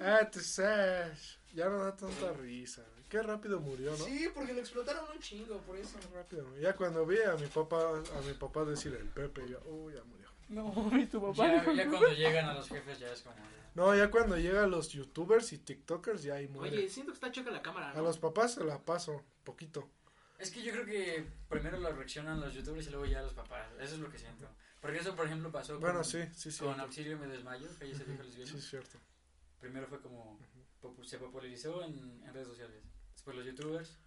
ah, te sabes. Ya no da tanta risa. Qué rápido murió, ¿no? Sí, porque lo explotaron un chingo, por eso. Rápido. Ya cuando vi a mi papá, a mi papá decir el Pepe, ya, oh, ya murió. No, y tu papá. Ya, cuando llegan a los jefes ya es como... No, ya cuando llegan los youtubers y tiktokers, ya ahí muere. Oye, siento que está choca la cámara, a ¿no? los papás se la paso, poquito. Es que yo creo que primero lo reaccionan los youtubers y luego ya los papás. Eso es lo que siento. Porque eso, por ejemplo, pasó con, Bueno, sí, sí, sí. con Auxilio Me Desmayo, que ahí se dijo lesbiano. Sí, es cierto. Primero fue como... popu- se popularizó en, en redes sociales. Después los youtubers.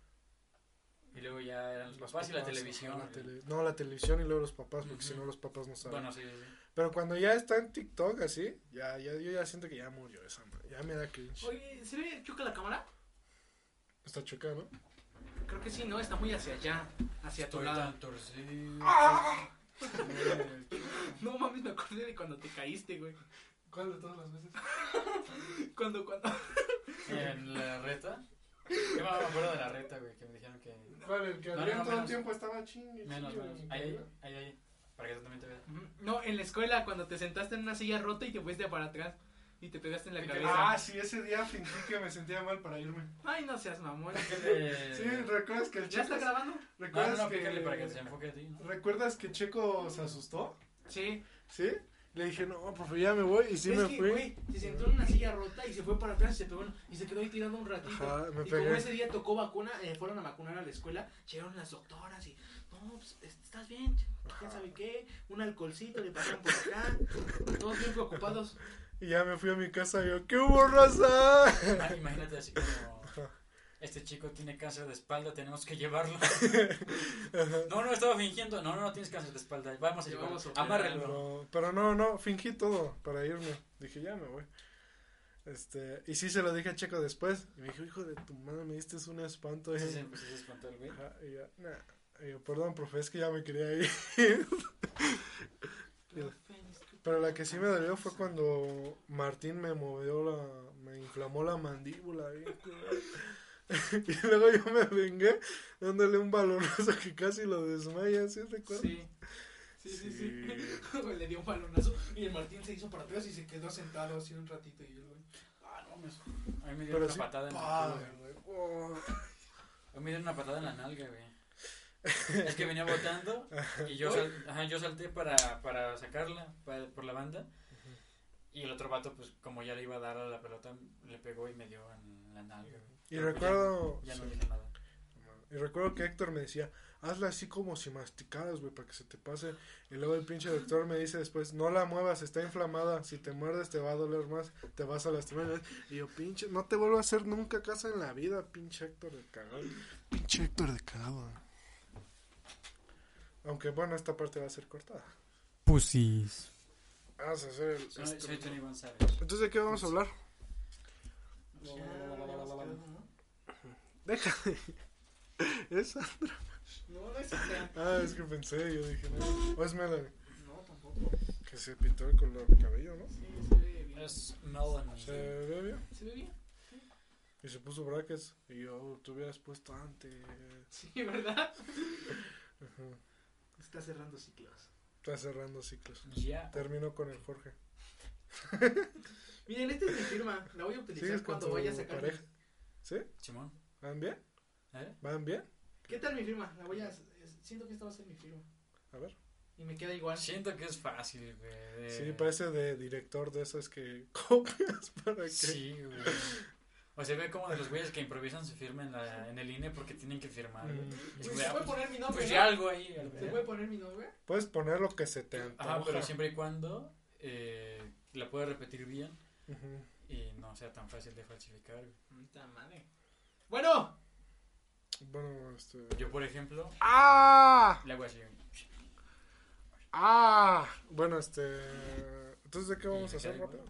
Y luego ya eran los, Los papás, y la papás, televisión. la tele- No, la televisión y luego los papás, porque si Ujú. no los papás no saben. Bueno, sí, sí. Pero cuando ya está en TikTok así, ya, ya, yo ya siento que ya murió esa madre. Ya me da cringe. Oye, ¿se ve choca la cámara? Está chocado, ¿no? Creo que sí, ¿no? Está muy hacia allá, hacia tu Estoy lado. tan torcido. ¡Ah! No mames, me acordé de cuando te caíste, güey. ¿Cuál de todas las veces? Cuando, cuando. En la reta. Yo me acuerdo de la reta, güey, que me dijeron que... ¿Cuál? El que No, Adrián no, todo el tiempo estaba chingue. Menos, chingue, menos. en Ahí, ahí, ahí. Para que tú también te veas. No, en la escuela, cuando te sentaste en una silla rota y te fuiste para atrás y te pegaste en la Y que- cabeza. Ah, sí, ese día fingí que me sentía mal para irme. Ay, no seas mamón. Sí, ¿recuerdas que el ¿Ya está Checo... grabando? No, no, ¿Recuerdas no, que... para que se enfoque a ti, ¿no? ¿Recuerdas que Checo se asustó? Sí. ¿Sí? Le dije, no, profe, ya me voy. Y sí es me que, fui. güey, se sentó en una silla rota y se fue para atrás y se pegó y se quedó ahí tirando un ratito. Ajá, me y pegué. como ese día tocó vacuna, eh, fueron a vacunar a la escuela, llegaron las doctoras y, no, pues, estás bien, quién sabe qué, un alcoholcito le pasaron por acá, todos bien preocupados. Y ya me fui a mi casa y yo, ¿qué hubo, raza? Ah, Imagínate así como... Este chico tiene cáncer de espalda, tenemos que llevarlo. No, no, estaba fingiendo. No, no, no tienes cáncer de espalda. Vamos a llevarlo. Amárrelo. No, pero no, no, fingí todo para irme. Dije, ya me voy. Este, y sí se lo dije a Checo después. Y me dijo, hijo de tu madre, me diste un espanto. Sí, eh". sí, sí, se espantó el güey. Ajá, y yo, nah. Y yo, perdón, profe, es que ya me quería ir. Pero la que sí me dolió fue cuando Martín me movió la, me inflamó la mandíbula. y luego yo me vengué dándole un balonazo que casi lo desmaya, ¿sí recuerdas? Sí. Sí, sí, sí. Güey, Le dio un balonazo y el Martín se hizo para atrás y se quedó sentado así un ratito y yo, güey. Ah, no, me... A mí me dio Pero una sí, patada en güey. güey. Oh. A mí me dio una patada en la nalga, güey. Es que venía botando y yo, sal- ajá, yo salté para, para sacarla para- por la banda. Y el otro vato, pues como ya le iba a dar a la pelota, le pegó y me dio en la nalga. Y Pero recuerdo, Ya, ya no sí. dije nada. y recuerdo que Héctor me decía, hazla así como si masticaras, güey, para que se te pase. Y luego el pinche doctor me dice después, no la muevas, está inflamada, si te muerdes te va a doler más, te vas a lastimar. Y yo, pinche, no te vuelvo a hacer nunca caso en la vida, pinche Héctor de cagado. Pinche Héctor de cagado. Aunque bueno, esta parte va a ser cortada. Pussies. Vamos a hacer el... Soy, este- soy Tony González. Entonces, ¿de qué vamos a hablar? Ya habíamos quedado, ¿no? Deja de... ¿Es? No, no es Andrea. Ah, es que pensé, yo dije, no. O es Melanie, No, tampoco. que se pintó el color de cabello, ¿no? Sí, se ve bien. Es Melanie. Se ve bien. Se ve bien. Y se puso brackets. Y yo, tú hubieras puesto antes. Sí, ¿verdad? Ajá. Está cerrando ciclos. Está cerrando ciclos. Ya. Terminó con el Jorge. Miren, esta es mi firma. La voy a utilizar ¿Sigues con cuando vaya a sacar. pareja? ¿Sí? Simón. ¿Van bien? ¿Eh? ¿Van bien? ¿Qué tal mi firma? La voy a. Siento que esta va a ser mi firma. A ver. Y me queda igual. Siento que es fácil, güey. Sí, parece de director de esos que copias para que... Sí, güey. O se ve como de los güeyes que improvisan su firma en, la, en el INE porque tienen que firmar. güey. Mm. Es Uy, como, ¿Se puede pues, poner mi nombre? pues no? ya algo ahí. ¿Se puede poner mi nombre? Puedes poner lo que se te antoja. Ajá, pero siempre y cuando eh, la puedas repetir bien y no sea tan fácil de falsificar. güey. Puta madre. Bueno, Bueno, este... Yo, por ejemplo, ¡Ah! le hago así. ¡Ah! Bueno, este... Entonces, ¿de qué vamos ¿Y a hacer rápido?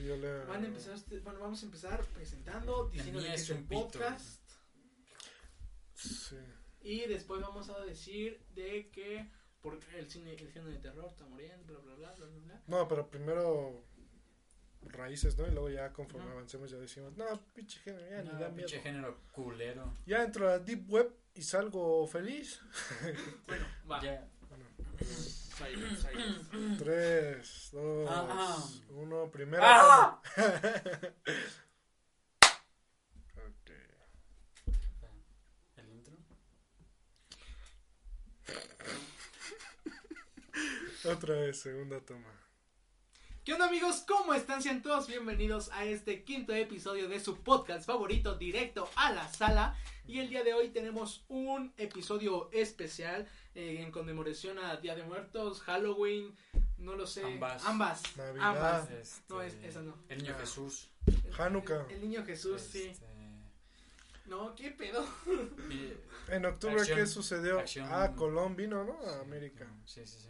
Sí, yo le... van a empezar este- bueno, vamos a empezar presentando, diciendo que es un podcast. Sí. Y después vamos a decir de que por el cine, el género de terror está muriendo, bla bla bla bla bla. No, pero primero raíces, ¿no? Y luego ya conforme Ajá. avancemos ya decimos, no, pinche género, ya ni No, da miedo. pinche género culero. Ya entro a la Deep Web y salgo feliz. Bueno, va. Ya. Bueno, Silence, silence. 3, 2, Ah. 1, primera. El intro. Otra vez, segunda toma. ¿Qué onda amigos? ¿Cómo están? Sean todos bienvenidos a este quinto episodio de su podcast favorito, Directo a la Sala. Y el día de hoy tenemos un episodio especial eh, en conmemoración a Día de Muertos, Halloween, no lo sé. Ambas. Ambas. Navidad. Ambas. Este, no, es, esa no. El niño. Ah. Jesús. Hanukkah. El, niño Jesús, sí. Este, no, qué pedo. en octubre, Acción, ¿qué sucedió? Acción, ah, Colón vino, ¿no? A América. Sí, sí, sí.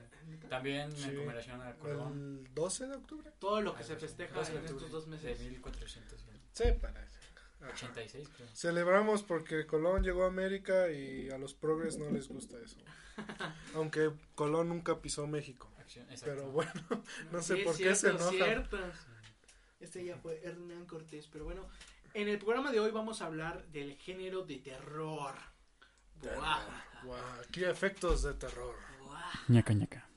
También sí. en conmemoración a Colón. ¿El 12 de octubre? Todo lo que ah, se festeja en estos dos meses. De 1400. Sí, para eso. 86, creo. Celebramos porque Colón llegó a América y a los progres no les gusta eso. Aunque Colón nunca pisó México. Pero bueno, no sé sí, por qué se enoja. Este ya fue Hernán Cortés, pero bueno, en el programa de hoy vamos a hablar del género de terror. terror. Buah. Buah. Aquí efectos de terror. Buah. Ñaca, ñaca.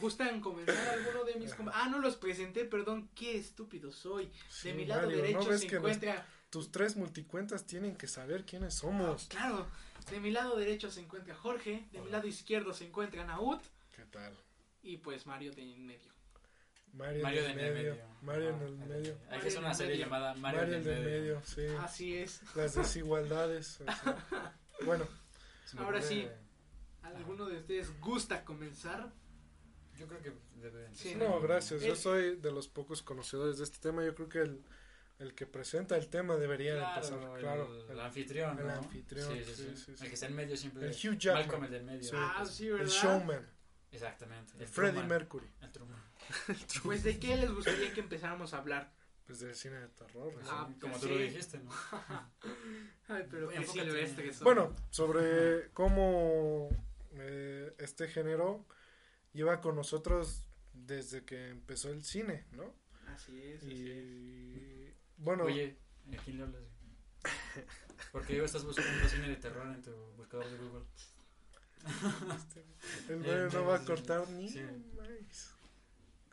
¿Gustan comenzar alguno de mis com- Ah, no los presenté, perdón, qué estúpido soy. Sí, De mi lado Mario, ¿no derecho se nos- encuentra tus tres multicuentas tienen que saber quiénes somos? Claro, de mi lado derecho se encuentra Jorge, de mi lado izquierdo se encuentra Naut ¿Qué tal? y pues Mario de en medio. Mario, Mario en de el en medio. medio. Mario Ajá, en el medio. Hay Mario que hacer en una serie medio. llamada Mario, Mario del del medio. medio, sí. Así es. Las desigualdades. Bueno, Ahora sí. ¿Alguno de ustedes gusta comenzar? Yo creo que debe Sí, no, gracias. Yo soy de los pocos conocedores de este tema. Yo creo que el, el que presenta el tema debería de Claro, empezar. el, Claro, el el, anfitrión. el ¿no? anfitrión, Sí, sí, sí, sí. sí, sí. El que está en medio siempre. el Hugh Jackman, Malcolm, el del medio. Sí, ah, pues, sí, ¿verdad? el showman, Exactamente. el El Freddie Truman. Mercury. El Truman. Pues de qué les gustaría que empezáramos a hablar. Pues del cine de terror. Ah, Como pues tú lo dijiste, ¿no? Ay, pero qué Enfócate. silvestre que soy. Bueno, sobre cómo eh, este género lleva con nosotros desde que empezó el cine, ¿no? Así es, así es. Y bueno, Oye, ¿a quién le hablas? ¿Por qué estás buscando cine de terror en tu buscador de Google? el eh, Mario no va a cortar ni sí.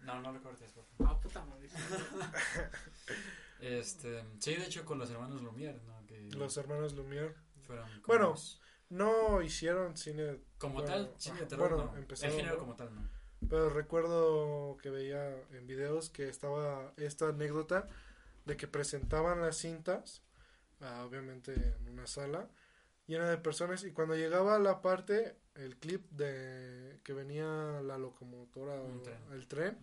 No, no lo cortes, por favor. Ah, puta madre. Este, sí, de hecho, con los hermanos Lumière, ¿no? Que Los hermanos Lumière fueron Bueno, los- no hicieron cine, como bueno, tal, cine de ajá, terror, bueno, no. empezaron, El género como tal, no. pero recuerdo que veía en videos que estaba esta anécdota de que presentaban las cintas, ah, obviamente en una sala llena de personas y cuando llegaba la parte, el clip de que venía la locomotora o tren. el tren,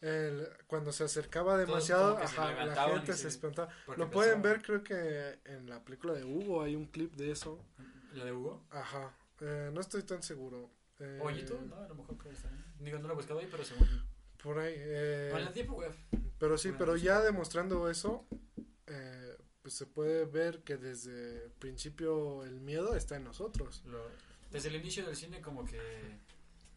el- cuando se acercaba demasiado, se la gente se se- espantaba. Lo pueden ver, creo que en la película de Hugo hay un clip de eso. ¿La de Hugo? Ajá, eh, no estoy tan seguro. Eh, ¿O YouTube? No, a lo mejor puede estar. Digo, no lo he buscado ahí, pero según. Por ahí. eh, O en la Deep Web. pero sí, pero ya demostrando eso, eh, pues se puede ver que desde el principio el miedo está en nosotros. Lo- desde el inicio del cine, como que.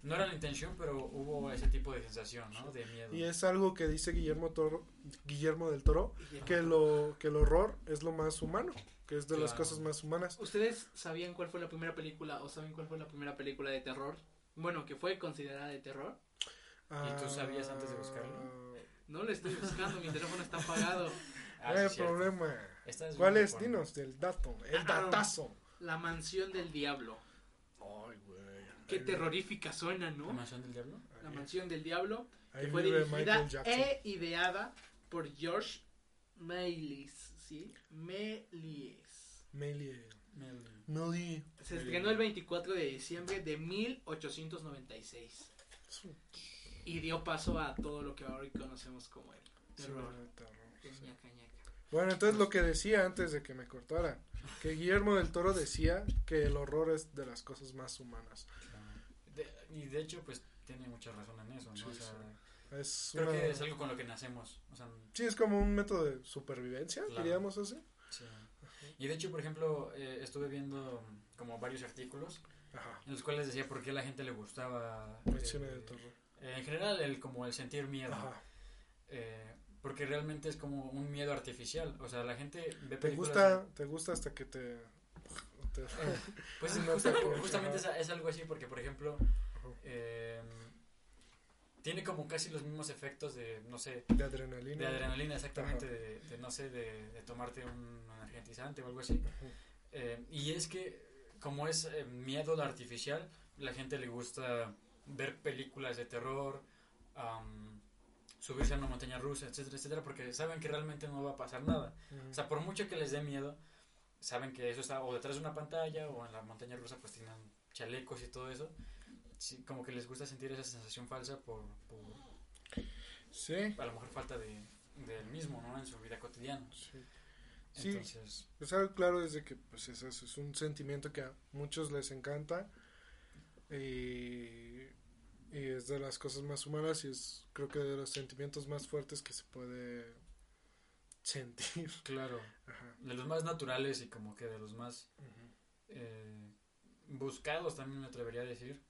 No era la intención, pero hubo ese tipo de sensación, ¿no? De miedo. Y es algo que dice Guillermo, Toro, Guillermo del Toro, que, lo, que el horror es lo más humano, que es de las cosas más humanas. ¿Ustedes sabían cuál fue la primera película o saben cuál fue la primera película de terror? Bueno, que fue considerada de terror. ¿Y tú sabías antes de buscarlo? Ah, No lo estoy buscando, mi teléfono está apagado. Ah, no sí, hay cierto. problema. ¿Cuál es? Dinos, del dato, el Ah. datazo. La mansión del diablo. Ay, güey. Qué terrorífica suena, ¿La ¿no? mansión del diablo? La ahí- mansión del diablo. ahí que fue dirigida e ideada por George Méliès, ¿sí? Méliès. Melie. Mel- Melie. Se estrenó el 24 de diciembre de 1896 y dio paso a todo lo que ahora hoy conocemos como el terror. Sí, terror, El sí. ñaca, ñaca. Bueno, entonces lo que decía antes de que me cortara, que Guillermo del Toro decía que el horror es de las cosas más humanas. De- y de hecho, pues tiene mucha razón en eso, ¿no? Sí, o sea, sí. Es creo una- que es algo con lo que nacemos. O sea, Sí, es como un método de supervivencia, Claro. diríamos así. sí. Y de hecho, por ejemplo, eh, estuve viendo como varios artículos Ajá. en los cuales decía por qué a la gente le gustaba. El eh, cine de terror. eh, en general, el como el sentir miedo. Ajá. Eh, porque realmente es como un miedo artificial. O sea, la gente ve Te gusta, te gusta hasta que te te- Pues justamente ajá. es, es algo así, porque por ejemplo, eh, tiene como casi los mismos efectos de, no sé, de adrenalina. de adrenalina exactamente, de, de, no sé, de, de tomarte un energetizante o algo así. Eh, y es que como es eh, miedo artificial, la gente le gusta ver películas de terror, am, subirse a una montaña rusa, etcétera, etcétera, porque saben que realmente no va a pasar nada. Ujú. O sea, por mucho que les dé miedo, saben que eso está o detrás de una pantalla o en la montaña rusa pues tienen chalecos y todo eso. Sí, como que les gusta sentir esa sensación falsa por, por Sí, a lo mejor falta de del mismo, ¿no? En su vida cotidiana. sí. Sí. Entonces, Pues algo claro es de que pues eso, eso es un sentimiento que a muchos les encanta y, y es de las cosas más humanas y es creo que de los sentimientos más fuertes que se puede sentir. claro, Ajá. de los más naturales y como que de los más eh, buscados también me atrevería a decir.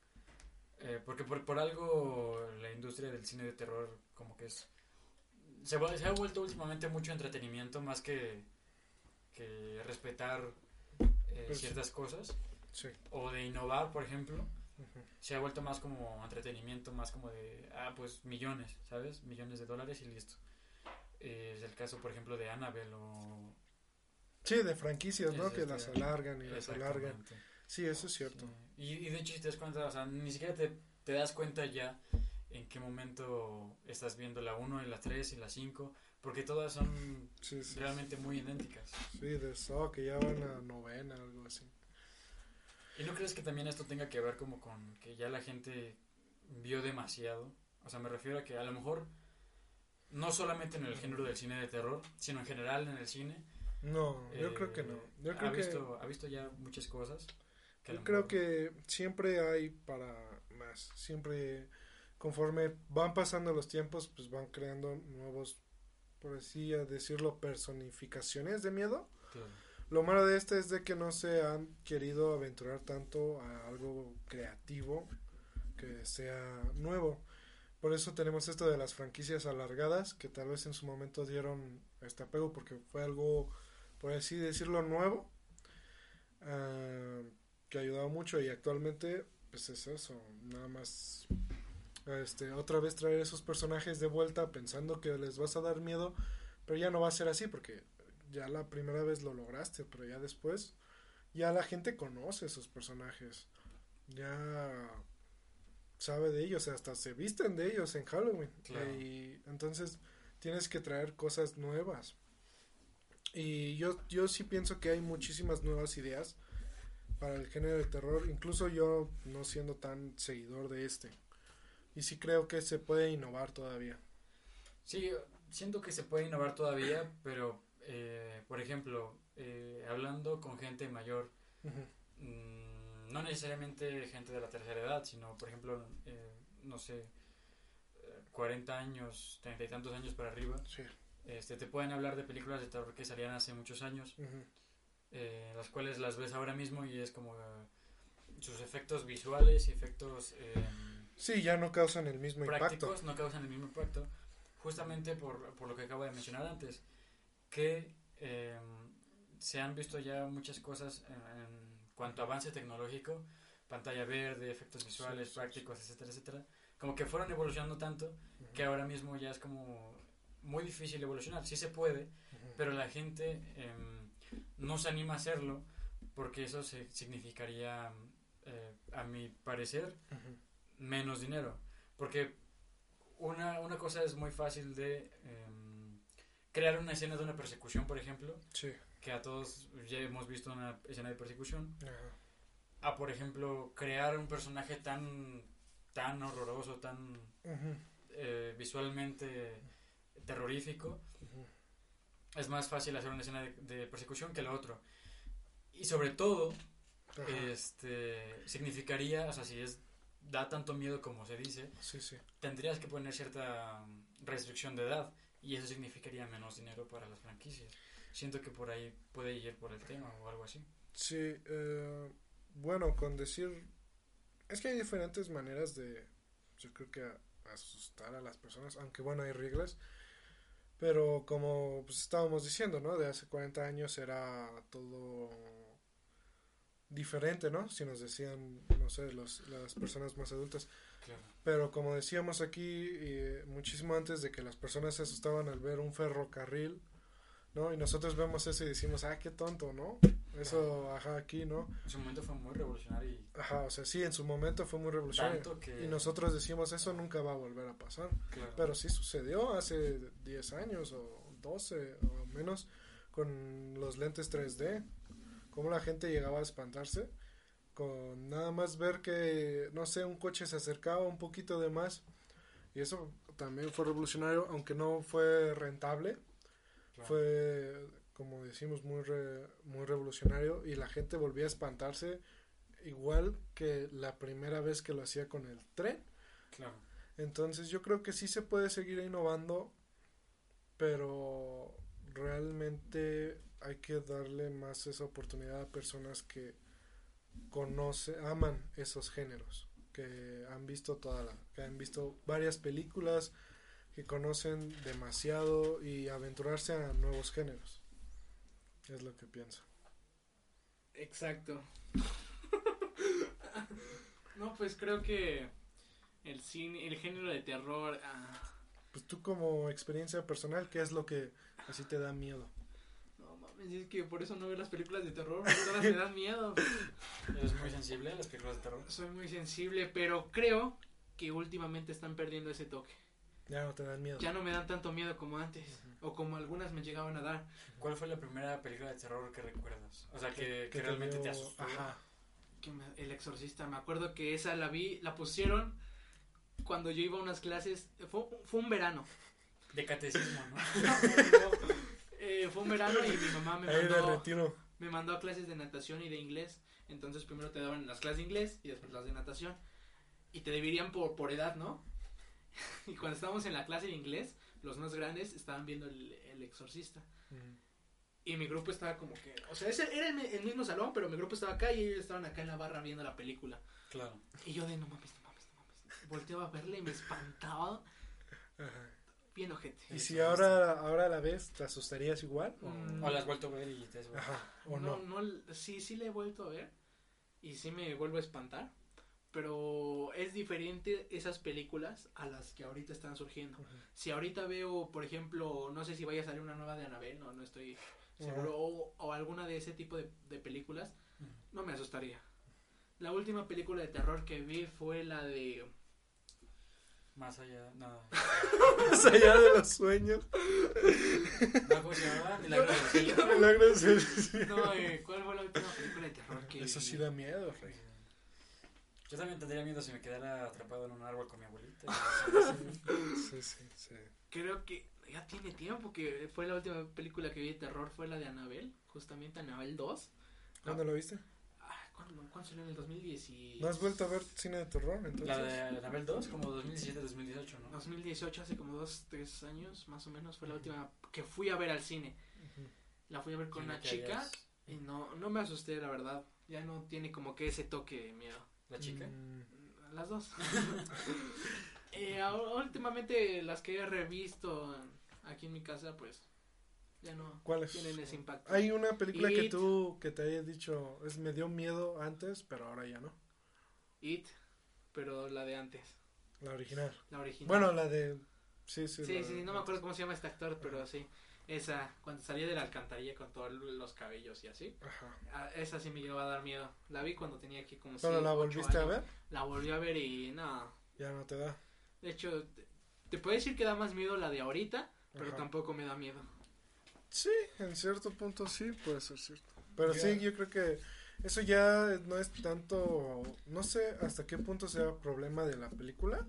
Eh, porque por, por algo la industria del cine de terror como que es... Se, se ha vuelto últimamente mucho entretenimiento más que, que respetar eh, Pues- ciertas cosas. Sí. O de innovar, por ejemplo. Se ha vuelto más como entretenimiento, más como de, ah, pues millones, ¿sabes? Millones de dólares y listo. Eh, es el caso, por ejemplo, de Annabelle o... Sí, de franquicias, ¿no? Es Que este- las alargan y las alargan. Sí, eso es cierto. Sí. Y, y de hecho, si te das cuenta, o sea, ni siquiera te, te das cuenta ya en qué momento estás viendo la 1 y la 3 y la 5, porque todas son Sí, sí. realmente muy idénticas. Sí, de eso, que ya van a novena, algo así. ¿Y no crees que también esto tenga que ver como con que ya la gente vio demasiado? O sea, me refiero a que a lo mejor no solamente en el género del cine de terror, sino en general en el cine. No, yo eh, creo que no. Yo ha, creo que, visto, ha visto ya muchas cosas. Que yo creo que siempre hay para más. Siempre, conforme van pasando los tiempos, pues van creando nuevos, por así decirlo, personificaciones de miedo. Claro. Lo malo de este es de que no se han querido aventurar tanto a algo creativo que sea nuevo. Por eso tenemos esto de las franquicias alargadas, que tal vez en su momento dieron este apego porque fue algo, por así decirlo, nuevo, ah, que ha ayudado mucho y actualmente pues es eso, nada más este otra vez traer esos personajes de vuelta pensando que les vas a dar miedo, pero ya no va a ser así porque ya la primera vez lo lograste, pero ya después ya la gente conoce esos personajes. Ya sabe de ellos, hasta se visten de ellos en Halloween. Claro. Y entonces tienes que traer cosas nuevas. Y yo, yo sí pienso que hay muchísimas nuevas ideas para el género de terror, incluso yo no siendo tan seguidor de este. Y sí creo que se puede innovar todavía. Sí, siento que se puede innovar todavía, pero, eh, por ejemplo, eh, hablando con gente mayor, mm, no necesariamente gente de la tercera edad, sino, por ejemplo, eh, no sé, eh, 40 años, 30 y tantos años para arriba, Sí. este, te pueden hablar de películas de terror que salían hace muchos años. Eh, las cuales las ves ahora mismo y es como eh, sus efectos visuales y efectos... eh, Sí, ya no causan el mismo impacto. prácticos no causan el mismo impacto, justamente por, por lo que acabo de mencionar antes, que eh, se han visto ya muchas cosas en, en cuanto a avance tecnológico, pantalla verde, efectos visuales, Sí, sí, prácticos, etcétera, etcétera, como que fueron evolucionando tanto Ujú. que ahora mismo ya es como muy difícil evolucionar, sí se puede, Ujú. pero la gente em, no se anima a hacerlo porque eso se, significaría, eh, a mi parecer, menos dinero. Porque una, una cosa es muy fácil de em, crear una escena de una persecución, por ejemplo, Sí. que a todos ya hemos visto una escena de persecución, a por ejemplo crear un personaje tan, tan horroroso, tan eh, visualmente terrorífico. Es más fácil hacer una escena de, de persecución que lo otro. Y sobre todo, Ajá. este significaría, o sea, si es da tanto miedo como se dice, Sí, sí. tendrías que poner cierta restricción de edad y eso significaría menos dinero para las franquicias. Siento que por ahí puede ir por el tema o algo así. Sí, eh, bueno, con decir... Es que hay diferentes maneras de, yo creo que asustar a las personas, aunque bueno, hay reglas. Pero como pues, estábamos diciendo, ¿no? De hace 40 años era todo diferente, ¿no? Si nos decían, no sé, los, las personas más adultas. Claro. Pero como decíamos aquí, eh, muchísimo antes de que las personas se asustaban al ver un ferrocarril, ¿no? Y nosotros vemos eso y decimos, ah, qué tonto, ¿no? Eso, ajá, aquí, ¿no? En su momento fue muy revolucionario y Ajá, o sea, sí, en su momento fue muy revolucionario. tanto que... Y nosotros decimos, eso nunca va a volver a pasar. Claro. Pero sí sucedió hace 10 años o 12 o menos con los lentes 3D. Cómo la gente llegaba a espantarse con nada más ver que, no sé, un coche se acercaba un poquito de más. Y eso también fue revolucionario, aunque no fue rentable. Claro. Fue, como decimos, muy, re- muy revolucionario. Y la gente volvía a espantarse igual que la primera vez que lo hacía con el tren. Claro. Entonces yo creo que sí se puede seguir innovando, pero realmente hay que darle más esa oportunidad a personas que conocen, aman esos géneros, que han visto toda la, que han visto varias películas, que conocen demasiado y aventurarse a nuevos géneros. Es lo que pienso. Exacto. no, pues creo que el cine, el género de terror, ah, Pues tú como experiencia personal, ¿qué es lo que así te da miedo? no mames, es que por eso no veo las películas de terror, porque todas me dan miedo. Eres muy sensible a las películas de terror. Soy muy sensible, pero creo que últimamente están perdiendo ese toque. Ya no te dan miedo. Ya no me dan tanto miedo como antes, o como algunas me llegaban a dar. ¿Cuál fue la primera película de terror que recuerdas? O sea, que, que te realmente te asustó. Ajá. Que me- el exorcista, me acuerdo que esa la vi, la pusieron cuando yo iba a unas clases, fue, fue un verano. De catecismo, ¿no? Eh, fue un verano y mi mamá me mandó, retiro. me mandó a clases de natación y de inglés. Entonces primero te daban las clases de inglés y después las de natación. Y te dividían por, por edad, ¿no? Y cuando estábamos en la clase de inglés, los más grandes estaban viendo el, el exorcista. Y mi grupo estaba como que... O sea, ese era el, el mismo salón, pero mi grupo estaba acá y ellos estaban acá en la barra viendo la película. Claro. Y yo de no mames, no mames, no mames. Volteaba a verle y me espantaba Ajá. bien ojete. Y si ahora, ahora la ves, ¿te asustarías igual? O, Mm. O la has vuelto a ver y te has Ajá, o no, no. no, sí, sí le he vuelto a ver y sí me vuelvo a espantar, pero es diferente esas películas a las que ahorita están surgiendo. Si ahorita veo, por ejemplo, no sé si vaya a salir una nueva de Annabelle, no, no estoy seguro, o, o alguna de ese tipo de, de películas, no me asustaría. La última película de terror que vi fue la de... Más allá, no. Más allá de los sueños. No, ¿cómo se llamaba? Milagro del cielo. No, eh, ¿cuál fue la última película de terror que Eso vi? sí da miedo, Rey. Yo también tendría miedo si me quedara atrapado en un árbol con mi abuelita. Sí, sí, sí. Creo que ya tiene tiempo que fue la última película que vi de terror, fue la de Annabelle, justamente Annabelle 2. ¿Cuándo lo viste? Ah, ¿Cuándo, cuándo salió? En el 2010 y... ¿No has vuelto a ver cine de terror entonces? La de Anabel 2, como 2017-2018, ¿no? 2018, hace como dos, tres años más o menos, fue la última que fui a ver al cine. La fui a ver con una chica hayas- y no, no me asusté, la verdad. Ya no tiene como que ese toque de miedo. La chica. Mm, Las dos. Eh, ahora- últimamente las que he revisto aquí en mi casa, pues ya no ¿Cuáles? tienen ese impacto. Hay una película que It. tú, que te haya dicho, es, me dio miedo antes, pero ahora ya no. It, pero la de antes, La original. la original. Bueno, la de... Sí, sí. sí, la sí, no me acuerdo cómo se llama este actor, pero sí. Esa, cuando salía de la alcantarilla con todos los cabellos y así. Ajá. Esa sí me llegó a dar miedo. La vi cuando tenía aquí como ¿Pero la volviste a ver? La volví a ver y no. Ya no te da. De hecho, te, te puedo decir que da más miedo la de ahorita, pero Ajá. tampoco me da miedo. Sí, en cierto punto sí puede ser cierto. Pero Ya. sí, yo creo que eso ya no es tanto, no sé hasta qué punto sea problema de la película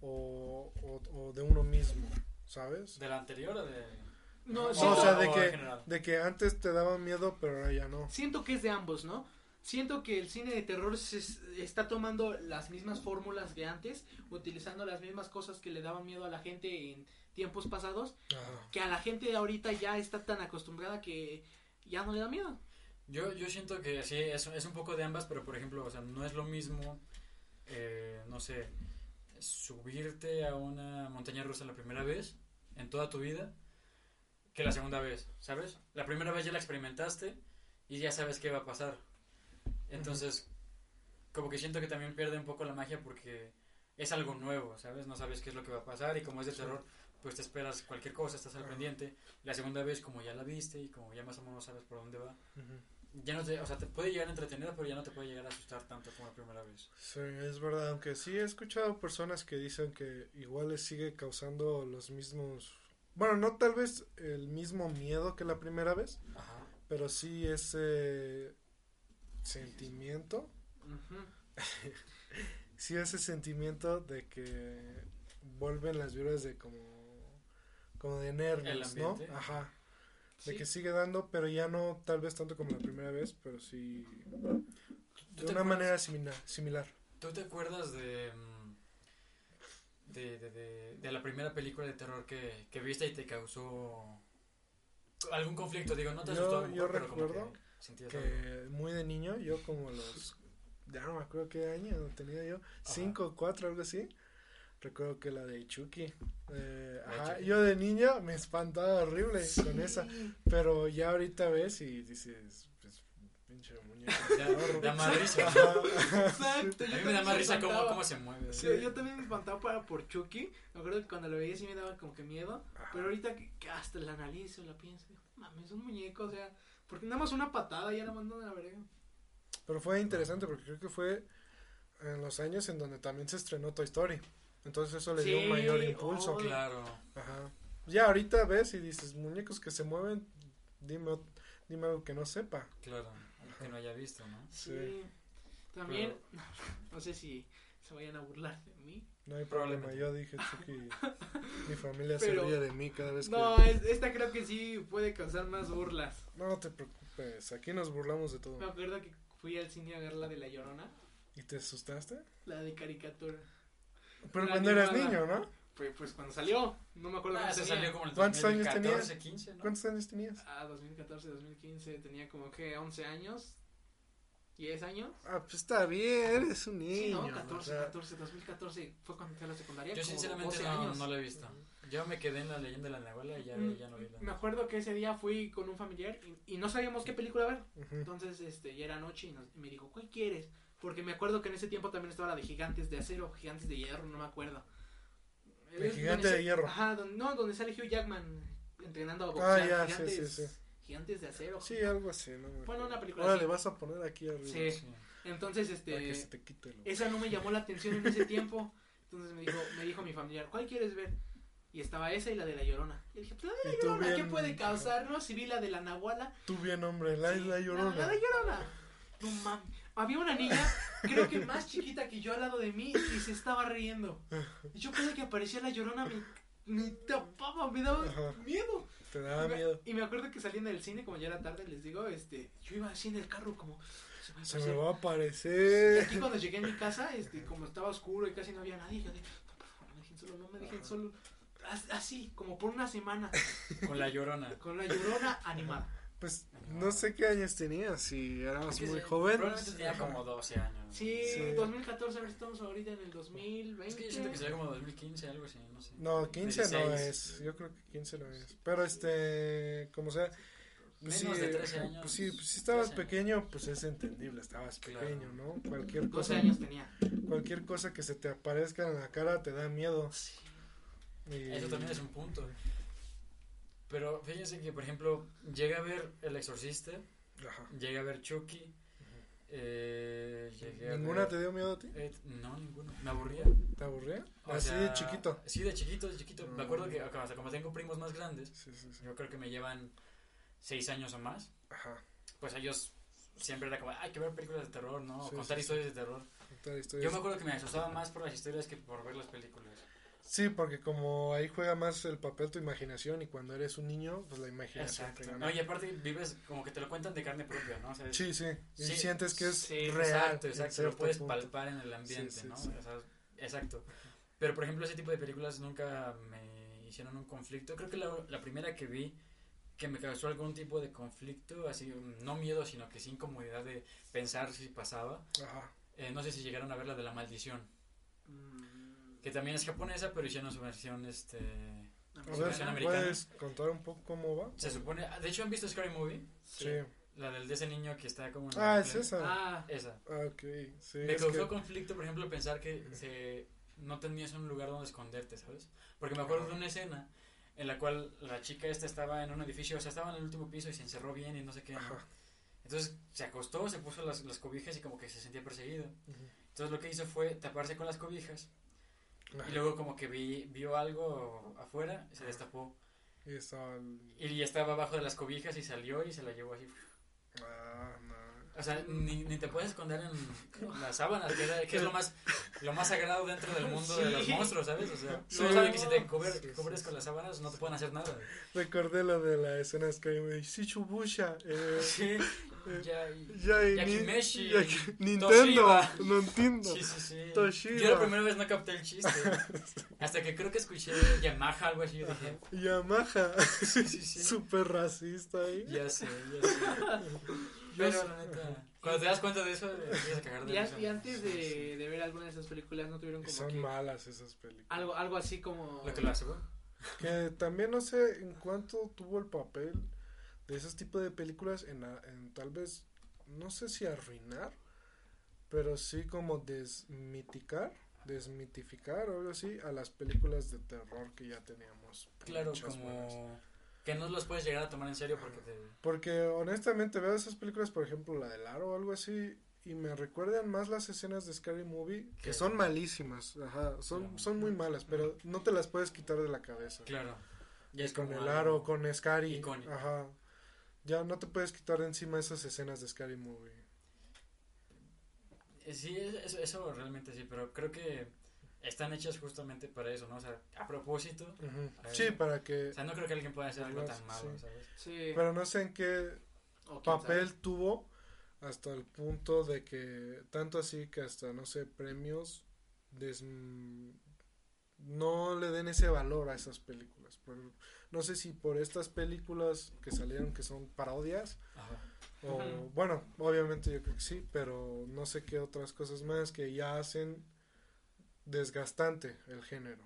o, o, o de uno mismo, ¿sabes? ¿De la anterior o de.? No, No, siento, o sea, de que, de que antes te daba miedo, pero ahora ya no. siento que es de ambos, ¿no? Siento que el cine de terror se es- está tomando las mismas fórmulas de antes, utilizando las mismas cosas que le daban miedo a la gente en tiempos pasados, Ajá. que a la gente de ahorita ya está tan acostumbrada que ya no le da miedo. Yo, yo siento que sí, es, es un poco de ambas, pero por ejemplo, o sea, no es lo mismo, eh, no sé, subirte a una montaña rusa la primera vez en toda tu vida que la segunda vez, ¿sabes? La primera vez ya la experimentaste y ya sabes qué va a pasar. Entonces, como que siento que también pierde un poco la magia porque es algo nuevo, ¿sabes? No sabes qué es lo que va a pasar y como es de terror, pues te esperas cualquier cosa, estás al pendiente. La segunda vez, como ya la viste y como ya más o menos sabes por dónde va, Ujú. ya no te, o sea, te puede llegar entretenida, pero ya no te puede llegar a asustar tanto como la primera vez. Sí, es verdad, aunque sí he escuchado personas que dicen que igual les sigue causando los mismos, bueno, no tal vez el mismo miedo que la primera vez, Ajá. pero sí ese sentimiento, sí ese sentimiento de que vuelven las vibras de como, como de nervios, ¿no? Ajá, de Sí. que sigue dando, pero ya no tal vez tanto como la primera vez, pero sí ¿Tú de una acuerdas- manera similar, similar. ¿Tú te acuerdas de, mm, de, de, de, de la primera película de terror que, que viste y te causó algún conflicto? Digo, no te Yo- asustó, yo mejor, recuerdo que muy de niño, yo como los, ya no me acuerdo qué año tenía yo, cinco o cuatro, algo así. Recuerdo que la de Chucky. eh, ajá, Chucky. yo de niño me espantaba horrible con esa, pero ya ahorita ves y dices, pues, pinche más risa. Ajá. Exacto. A mí me da más risa cómo, cómo se mueve. Sí, yo también me espantaba para por Chucky. Me acuerdo que cuando lo veía sí me daba como que miedo. Ajá. Pero ahorita que, que hasta la analizo, la pienso, digo, mames, es un muñeco, o sea, porque nada más una patada ya la mandan a la verga. Pero fue interesante porque creo que fue en los años en donde también se estrenó Toy Story. Entonces eso le dio un mayor impulso. oh, Claro. Ajá. Ya ahorita ves y dices, muñecos que se mueven, dime, dime algo que no sepa. Claro, que no haya visto, ¿no? Sí. Sí. También, no sé si se vayan a burlar de mí. No hay problema, yo dije Chucky, mi familia Pero- se ríe de mí cada vez No, que... es- esta creo que sí puede causar más burlas. No, no te preocupes, aquí nos burlamos de todo. Me acuerdo que fui al cine a ver la de La Llorona, ¿Y te asustaste? la de caricatura. Pero La cuando eras animada. niño, ¿no? Pues, pues cuando salió, no me acuerdo Ah, se salió como el ¿Cuántos años 2014, tenías? 15, ¿no? ¿Cuántos años tenías? Ah, 2014, 2015, tenía como que 11 años, 10 años. Ah, pues está bien, eres un niño. Sí, no, o 14, sea, 14, 2014 fue cuando entré a la secundaria. Yo como sinceramente 12 no, años. no lo he visto. Yo me quedé en la leyenda de la Nahuala y ya, Mm, ya no vi la. Me acuerdo que ese día fui con un familiar y, y no sabíamos qué película ver. Entonces, este, ya era noche y, nos- y me dijo, ¿cuál quieres? Porque me acuerdo que en ese tiempo también estaba la de Gigantes de Acero, Gigantes de Hierro, no me acuerdo. De Es Gigante de se- Hierro. Ajá, donde, no, donde sale Hugh Jackman entrenando a Ah, boxear. ya, sí, gigantes, sí, sí. Gigantes de Acero. Sí, algo así, ¿no? Bueno, una película Ahora así. le vas a poner aquí arriba. Sí. Sí. Entonces, Para que se este, te quite lo... esa no me llamó la atención en ese tiempo. Entonces me dijo, me dijo mi familiar, ¿cuál quieres ver? Y estaba esa y la de la Llorona. Y dije, pues la de la Llorona, ¿qué puede causarnos? Y vi la de la Nahuala. Tú bien, hombre, la Sí, isla llorona. La, la de Llorona. No mames. Había una niña, creo que más chiquita que yo al lado de mí y se estaba riendo. Y yo cada que aparecía la Llorona me, me tapaba, me daba Ajá. miedo. Te daba y, me, miedo. y me acuerdo que saliendo del cine, como ya era tarde, les digo, este, yo iba así en el carro como... Se me, Se me va a Y aparecer. aquí cuando llegué a mi casa, este, como estaba oscuro y casi no había nadie, yo de, no, por favor, no me dejen solo, no me dejen solo. As- Así, como por una semana, Con la llorona. con la llorona animada. Pues no sé qué años tenías, si eras Es que muy sí, joven. Probablemente tenía Ajá. como 12 años. Sí, Sí. 2014, a ver, estamos ahorita en el 2020. Es que yo siento que sería como 2015, algo así, no sé. No, 15 no 16. es. Yo creo que 15 no es. Pero este, como sea. pues Menos sí, de eh, 13 años. Pues sí, pues si estabas 13 años. pequeño, pues es entendible, estabas Claro. pequeño, ¿no? Cualquier 12 cosa, años tenía. cualquier cosa que se te aparezca en la cara te da miedo. Y- Eso también es un punto. Pero fíjense que, por ejemplo, llegué a ver El Exorcista, Ajá. llegué a ver Chucky, eh, llegué a ¿Ninguna ver- te dio miedo a ti? eh, no, ninguna. Me aburría. ¿Te aburría? O Así de chiquito. Sí, de chiquito, de chiquito. Me Mm. acuerdo que, o sea, como tengo primos más grandes, Sí, sí, sí. yo creo que me llevan 6 años o más, Ajá. pues ellos siempre era como, hay que ver películas de terror, ¿no? O contar historias de terror. Yo me acuerdo que me asustaba más por las historias que por ver las películas. Sí, porque como ahí juega más el papel tu imaginación y cuando eres un niño, pues la imaginación Exacto. te gana. No, y aparte vives como que te lo cuentan de carne propia, ¿no? O sea, es- Sí, sí. Y Sí, sientes que es sí, real. Exacto, en exacto. Lo puedes punto. palpar en el ambiente, Sí, sí, ¿no? sí. O sea, exacto. Pero por ejemplo, ese tipo de películas nunca me hicieron un conflicto. Creo que la, la primera que vi que me causó algún tipo de conflicto, así, no miedo, sino que sí incomodidad de pensar si pasaba. Ajá. Eh, no sé si llegaron a ver la de la maldición, Mm, que también es japonesa, pero hicieron su versión, este... A Sí, ver, versión americana. ¿puedes contar un poco cómo va? Se supone, de hecho han visto Scary Movie. Sí. La del de ese niño que está como en Ah, es esa. Ah, Esa. Ah, ok, sí. Me causó que- conflicto, por ejemplo, pensar que se, no tenías un lugar donde esconderte, ¿sabes? Porque me acuerdo de una escena en la cual la chica esta estaba en un edificio, o sea, estaba en el último piso y se encerró bien y no sé qué. ¿no? Ajá. Entonces se acostó, se puso las, las cobijas y como que se sentía perseguido. Ujú. Entonces lo que hizo fue taparse con las cobijas Y luego como que vi, vio algo afuera, se destapó Y estaba el- y estaba abajo de las cobijas y salió y se la llevó así. Ah, no. O sea, ni, ni te puedes esconder en las sábanas, que, era- que es lo más, lo más sagrado dentro del mundo de los Sí. monstruos, ¿sabes? O sea, Sí. todos saben que si te cubre- Sí, sí, cubres sí. con las sábanas no te pueden hacer nada. Recordé lo de la escena de Skyrim. Sí, Chubusha. Eh, Sí, eh, ya, y- ya, y Yakimeshi, Yaki- Nintendo. Toshiba. No entiendo. sí, sí, sí. Toshiba. Yo la primera vez no capté el chiste. Hasta que creo que escuché Yamaha, algo así, yo dije, Yamaha. sí, sí, sí. Súper racista ahí. Ya sé, ya sé. Pero la neta, cuando te das cuenta de eso, empiezas a cagar de risa. y antes de, de ver alguna de esas películas no tuvieron como Son que malas esas películas. algo, algo así como... Lo que lo hace, güey. Que también no sé en cuánto tuvo el papel de esos tipos de películas en, tal vez, no sé si arruinar, pero sí como desmiticar, desmitificar o algo así a las películas de terror que ya teníamos. Claro, muchas buenas. Que no los puedes llegar a tomar en serio porque te... Porque honestamente veo esas películas, por ejemplo la del Aro o algo así, y me recuerdan más las escenas de Scary Movie, que Que- son malísimas, ajá, son, Claro. son muy malas, pero no te las puedes quitar de la cabeza. Claro. Ya es con como el aro, con Scary. icónico. Ajá. Ya no te puedes quitar de encima esas escenas de Scary Movie. Eh, Sí, es- eso, eso realmente sí, pero creo que están hechas justamente para eso, ¿no? O sea, a propósito. Sí, para que... O sea, no creo que alguien pueda hacer algo tan malo, sí. ¿sabes? Sí. Pero no sé en qué papel sabe. tuvo hasta el punto de que, tanto así que hasta, no sé, premios des- no le den ese valor a esas películas. Por- no sé si por estas películas que salieron que son parodias, Ajá. O, bueno, obviamente yo creo que sí, pero no sé qué otras cosas más que ya hacen desgastante el género.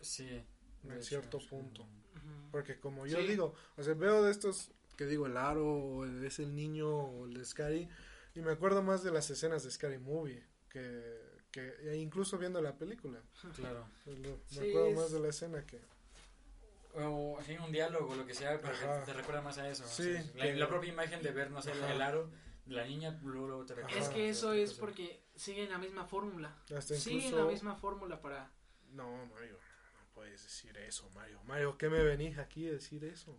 Sí. En hecho, cierto sí. punto. Porque como yo Sí. digo, o sea, veo de estos que digo el aro, o el- es el niño, o el de Scary, y me acuerdo más de las escenas de Scary Movie, que, que e incluso viendo la película. Claro. Me Sí, acuerdo es- más de la escena que... O así un diálogo, lo que sea, pero Ajá. te recuerda más a eso. Sí, O sea, la, que- la propia imagen de ver, no sé, Ajá. el aro, la niña, luego, luego te recuerda. Es que eso es porque siguen la misma fórmula. Hasta Siguen incluso... la misma fórmula para... No, Mario, no puedes decir eso, Mario. Mario, ¿qué me venís aquí a decir eso?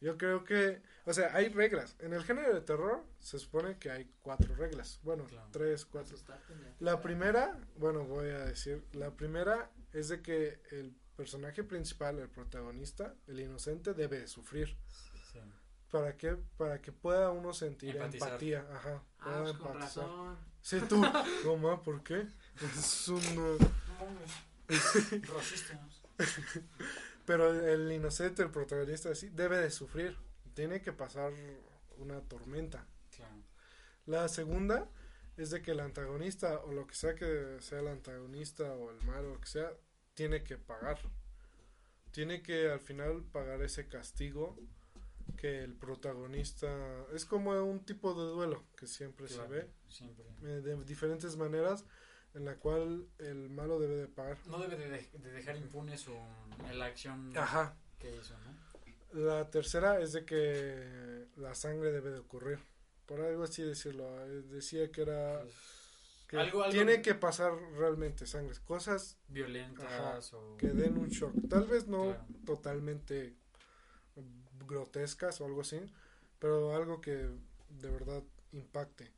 Yo creo que, o sea, hay reglas. En el género de terror se supone que hay cuatro reglas. Bueno, Claro. tres, cuatro. La primera, bueno, voy a decir, la primera es de que el personaje principal, el protagonista, el inocente, debe de sufrir. Sí. ¿Para qué? Para que pueda uno sentir Empatizar. empatía. Ajá. Ah, pues con empatizar. razón. Sí, tú. No, ma, ¿por qué? Es un... Racistas. Pero el inocente, el protagonista, sí, debe de sufrir. Tiene que pasar una tormenta. Claro. La segunda es de que el antagonista, o lo que sea que sea el antagonista, o el malo, o lo que sea, tiene que pagar. Tiene que al final pagar ese castigo que el protagonista... Es como un tipo de duelo que siempre Claro, se ve Siempre. eh, de diferentes maneras en la cual el malo debe de pagar. No debe de, de- de dejar impune su, la acción Ajá. que hizo, ¿no? La tercera es de que la sangre debe de ocurrir. Por algo así decirlo. eh, Decía que era... Pues, Que algo, algo tiene que pasar realmente sangre. Cosas violentas o... que den un shock. Tal vez no Claro. totalmente grotescas o algo así. Pero algo que de verdad impacte.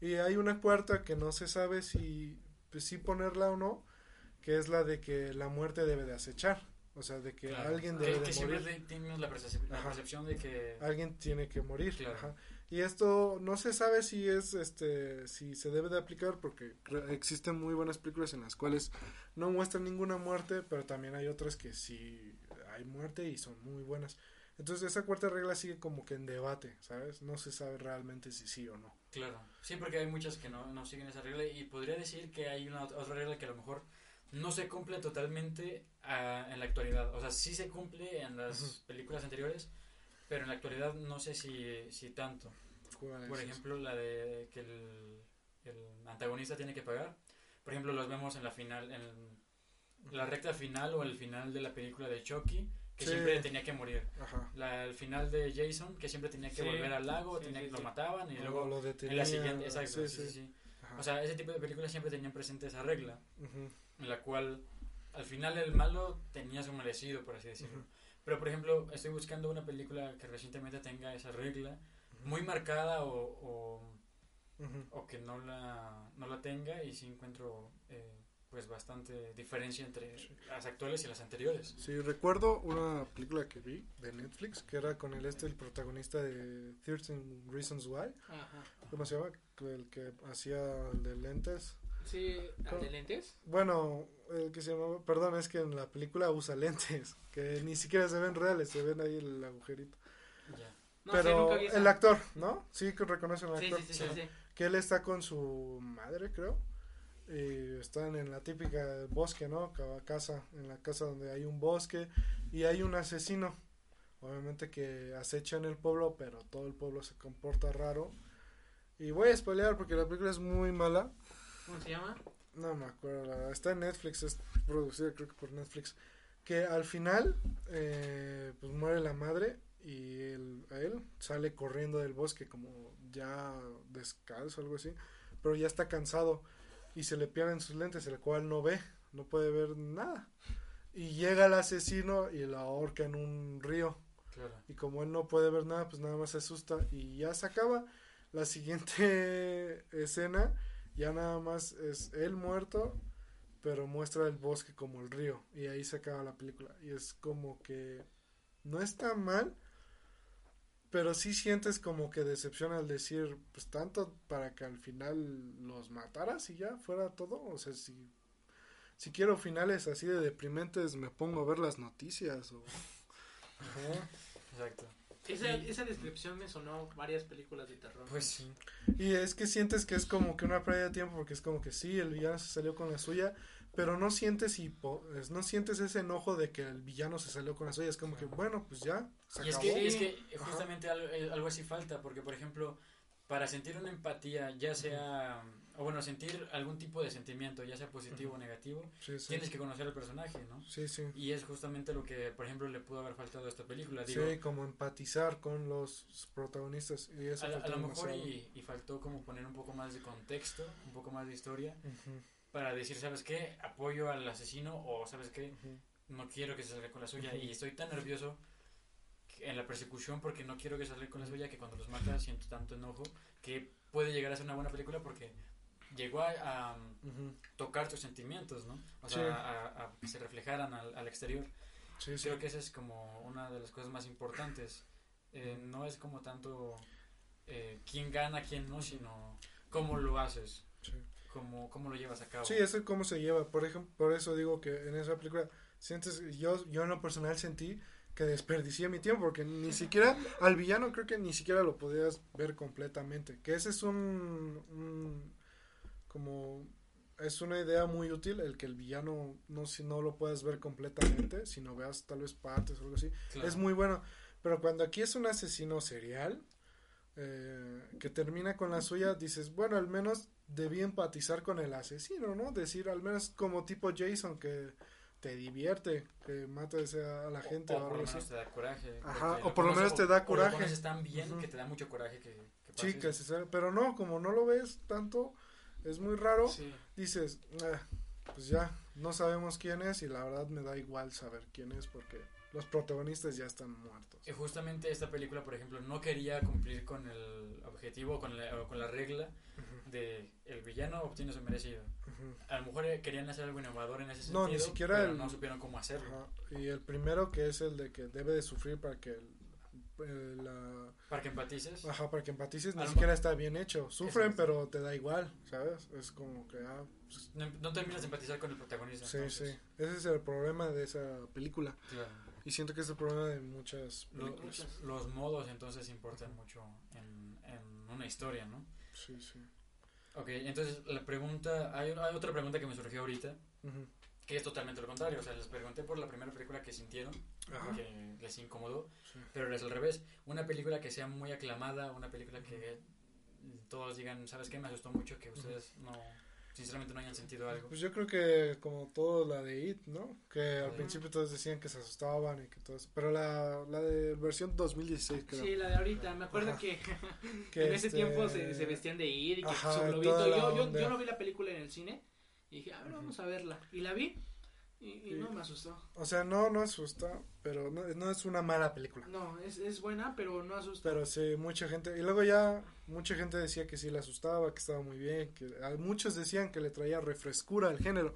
Y hay una cuarta que no se sabe si, pues, si ponerla o no. Que es la de que la muerte debe de acechar. O sea, de que Claro. alguien debe que de morir. tienes la, percep- la Ajá. percepción de que... alguien tiene que morir Claro. ajá. y esto no se sabe si es este si se debe de aplicar porque existen muy buenas películas en las cuales no muestran ninguna muerte pero también hay otras que sí hay muerte y son muy buenas entonces esa cuarta regla sigue como que en debate sabes no se sabe realmente si sí o no Claro, sí, porque hay muchas que no, no siguen esa regla y podría decir que hay una ot- otra regla que a lo mejor no se cumple totalmente ah, en la actualidad. O sea, sí se cumple en las películas anteriores, pero en la actualidad no sé si, si tanto. ¿Cuál Por es? ejemplo, la de que el, el antagonista tiene que pagar. Por ejemplo, los vemos en la final, en la recta final o el final de la película de Chucky, que Sí. siempre tenía que morir. Ajá. La, el final de Jason, que siempre tenía que Sí. volver al lago, Sí, tenía lo sí. mataban y O luego lo en detenía, la siguiente, exacto, sí, sí. O sea, ese tipo de películas siempre tenían presente esa regla, en la cual al final el malo tenía su merecido, por así decirlo. Pero, por ejemplo, estoy buscando una película que recientemente tenga esa regla muy marcada o, o, o que no la, no la tenga y sí encuentro eh, pues bastante diferencia entre Sí. las actuales y las anteriores. Sí, recuerdo una película que vi de Netflix que era con el este, el protagonista de 13 Reasons Why. Ajá. ¿Cómo se llama? El que hacía el de lentes. Sí, ¿al ¿Cómo? de lentes? Bueno, el que se llamaba, perdón, es que en la película usa lentes, que ni siquiera se ven reales, se ven ahí el agujerito. Ya. No Pero nunca vi esa. el actor, ¿no? Sí, que reconocen al Sí, actor. sí, sí, sí, sí. Que él está con su madre, creo. Y están en la típica bosque, ¿no? Ca- Casa, en la casa donde hay un bosque y hay un asesino. Obviamente que acecha en el pueblo, pero todo el pueblo se comporta raro. Y voy a spoilear porque la película es muy mala. ¿Cómo se llama? No me acuerdo, está en Netflix, es producida creo que por Netflix. Que al final, eh, pues muere la madre y él sale corriendo del bosque como ya descalzo, algo así. Pero ya está cansado y se le pierden sus lentes, el cual no ve, no puede ver nada. Y llega el asesino y la ahorca en un río. Claro. Y como él no puede ver nada, pues nada más se asusta y ya se acaba. La siguiente escena ya nada más es él muerto, pero muestra el bosque como el río y ahí se acaba la película. Y es como que no está mal, pero sí sientes como que decepción al decir, pues tanto para que al final los mataras y ya fuera todo. O sea, si, si quiero finales así de deprimentes, me pongo a ver las noticias o... Ajá. Exacto. Esa, esa descripción me sonó varias películas de terror. Pues sí. Y es que sientes que es como que una pérdida de tiempo porque es como que sí, el villano se salió con la suya, pero no sientes hipo, es- no sientes ese enojo de que el villano se salió con la suya, es como que bueno, pues ya, se Y es acabó. que, es que justamente algo, eh, algo así falta, porque por ejemplo, para sentir una empatía, ya sea, o bueno, sentir algún tipo de sentimiento, ya sea positivo o negativo, Sí, sí. tienes que conocer al personaje, ¿no? Sí, sí. Y es justamente lo que, por ejemplo, le pudo haber faltado a esta película. Digo, Sí, como empatizar con los protagonistas y eso a, lo mejor y, y faltó como poner un poco más de contexto, un poco más de historia, Ujú, para decir, ¿sabes qué? Apoyo al asesino o, ¿sabes qué? No quiero que se salga con la suya y estoy tan nervioso en la persecución porque no quiero que salga con la suya que cuando los mata siento tanto enojo que puede llegar a ser una buena película porque llegó a, tocar tus sentimientos, ¿no? O Sí. sea, a, a que se reflejaran al, al exterior. Sí, sí. Creo que esa es como una de las cosas más importantes. Eh, no es como tanto eh, quién gana, quién no, sino cómo lo haces, Sí. Cómo, cómo lo llevas a cabo. Sí, eso es cómo se lleva. Por ejemplo, por eso digo que en esa película sientes, yo, yo en lo personal sentí que desperdicié mi tiempo porque ni siquiera al villano creo que ni siquiera lo podías ver completamente. Que ese es un, un- como es una idea muy útil el que el villano no si no lo puedas ver completamente, sino veas tal vez partes o algo así. Claro. Es muy bueno. Pero cuando aquí es un asesino serial eh, que termina con la suya, dices, bueno, al menos debí empatizar con el asesino, ¿no? Decir, al menos como tipo Jason que te divierte, que mates a la gente o, o, por lo menos te da coraje. Ajá, o por lo menos te da o- o coraje. lo tan bien que te da mucho coraje que, que Sí, pase que eso. se sabe, pero no, como no lo ves tanto, es muy raro, Sí. dices, "Ah, pues ya, no sabemos quién es y la verdad me da igual saber quién es porque los protagonistas ya están muertos. Y justamente esta película, por ejemplo, no quería cumplir con el objetivo, con la, o con la regla Ujú, de el villano obtiene su merecido. ujú. A lo mejor eh, querían hacer algo innovador en ese sentido, No, ni siquiera pero el- no supieron cómo hacerlo. Y el primero que es el de que debe de sufrir para que el- el- la, Para que empatices. ajá, para que empatices ni siquiera está bien hecho. Sufren, Exacto. pero te da igual, ¿sabes? Es como que ah, pues, No, no terminas de empatizar con el protagonista. sí, entonces, sí. Ese es el problema de esa película claro. Y siento que es el problema de muchas películas. los modos entonces importan mucho en, en una historia, ¿no? Sí, sí. Ok, entonces la pregunta, hay, hay otra pregunta que me surgió ahorita, que es totalmente lo contrario. O sea, les pregunté por la primera película que sintieron, Ajá. que les incomodó, Sí. pero es al revés. Una película que sea muy aclamada, una película que todos digan, ¿sabes qué? Me asustó mucho que ustedes no, sinceramente no hayan sentido algo. Pues yo creo que como todo la de It, ¿no? Que al principio todos decían que se asustaban y que todo eso. Pero la, la de versión 2016 creo. Sí, la de ahorita. Me acuerdo Ajá. que, que en ese este, tiempo se, se vestían de ir y que Ajá, su globito. Yo, yo, yo no vi la película en el cine y dije, a ver, vamos a verla. Y la vi y, no me asustó. O sea, no, no asusta, pero no, no es una mala película. No, es, es buena, pero no asusta. Pero sí, mucha gente. Y luego ya, mucha gente decía que sí le asustaba, que estaba muy bien. que Muchos decían que le traía refrescura al género.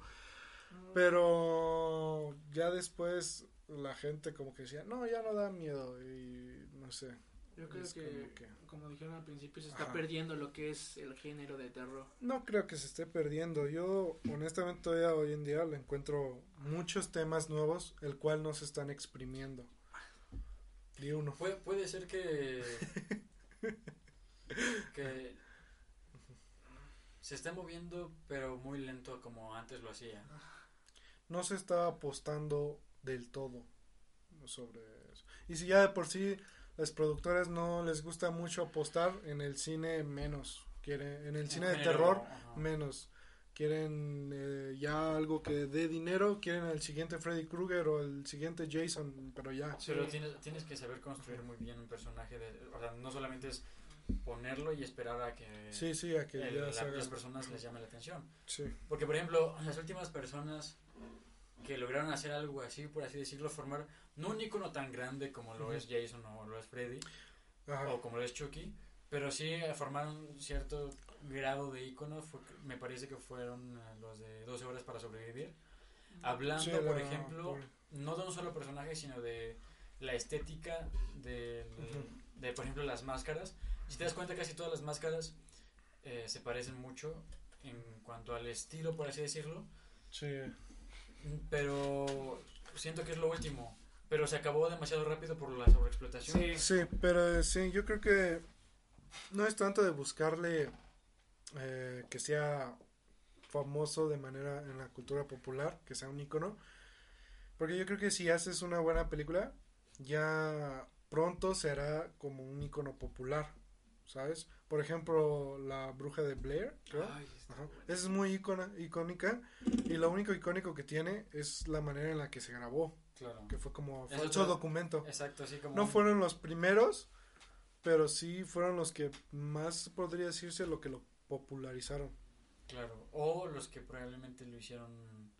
Pero ya después la gente como que decía, no, ya no da miedo. Y no sé. Yo creo es que, como que- como dijeron al principio, se está Ajá. perdiendo lo que es el género de terror. No creo que se esté perdiendo. Yo, honestamente, todavía hoy en día le encuentro muchos temas nuevos, el cual no se están exprimiendo. Di uno. Puede, puede ser que, que se esté moviendo, pero muy lento como antes lo hacía. No se está apostando del todo sobre eso. Y si ya de por sí las productoras no les gusta mucho apostar en el cine menos. Quieren, en el cine de terror menos. Quieren eh, ya algo que dé dinero, quieren el siguiente Freddy Krueger o el siguiente Jason, pero ya. Pero tienes, tienes que saber construir muy bien un personaje. De, o sea, no solamente es ponerlo y esperar a que, Sí, sí, a que el- ya la- se haga. las personas les llame la atención. Sí. Porque, por ejemplo, las últimas personas que lograron hacer algo así, por así decirlo, formar no un icono tan grande como lo Ujú. es Jason o lo es Freddy, Ajá. o como lo es Chucky, pero sí eh, formar un cierto grado de icono, fue- me parece que fueron eh, los de 12 horas para sobrevivir. Hablando, Sí, por ejemplo, por- no de un solo personaje, sino de la estética de, de, por ejemplo, las máscaras. Si te das cuenta, casi todas las máscaras eh, se parecen mucho en cuanto al estilo, por así decirlo, Sí. Pero siento que es lo último. Pero se acabó demasiado rápido por la sobreexplotación. Sí. Sí, pero eh, sí, yo creo que no es tanto de buscarle eh, que sea famoso de manera en la cultura popular, que sea un icono, porque yo creo que si haces una buena película, ya pronto será como un icono popular, ¿sabes? Por ejemplo, la bruja de Blair, creo. Ay, Ajá. es muy icona- icónica y lo único icónico que tiene es la manera en la que se grabó, Claro. que fue como falso documento. Exacto, así como... No fueron los primeros, pero sí fueron los que más podría decirse lo que lo popularizaron. Claro, o los que probablemente lo hicieron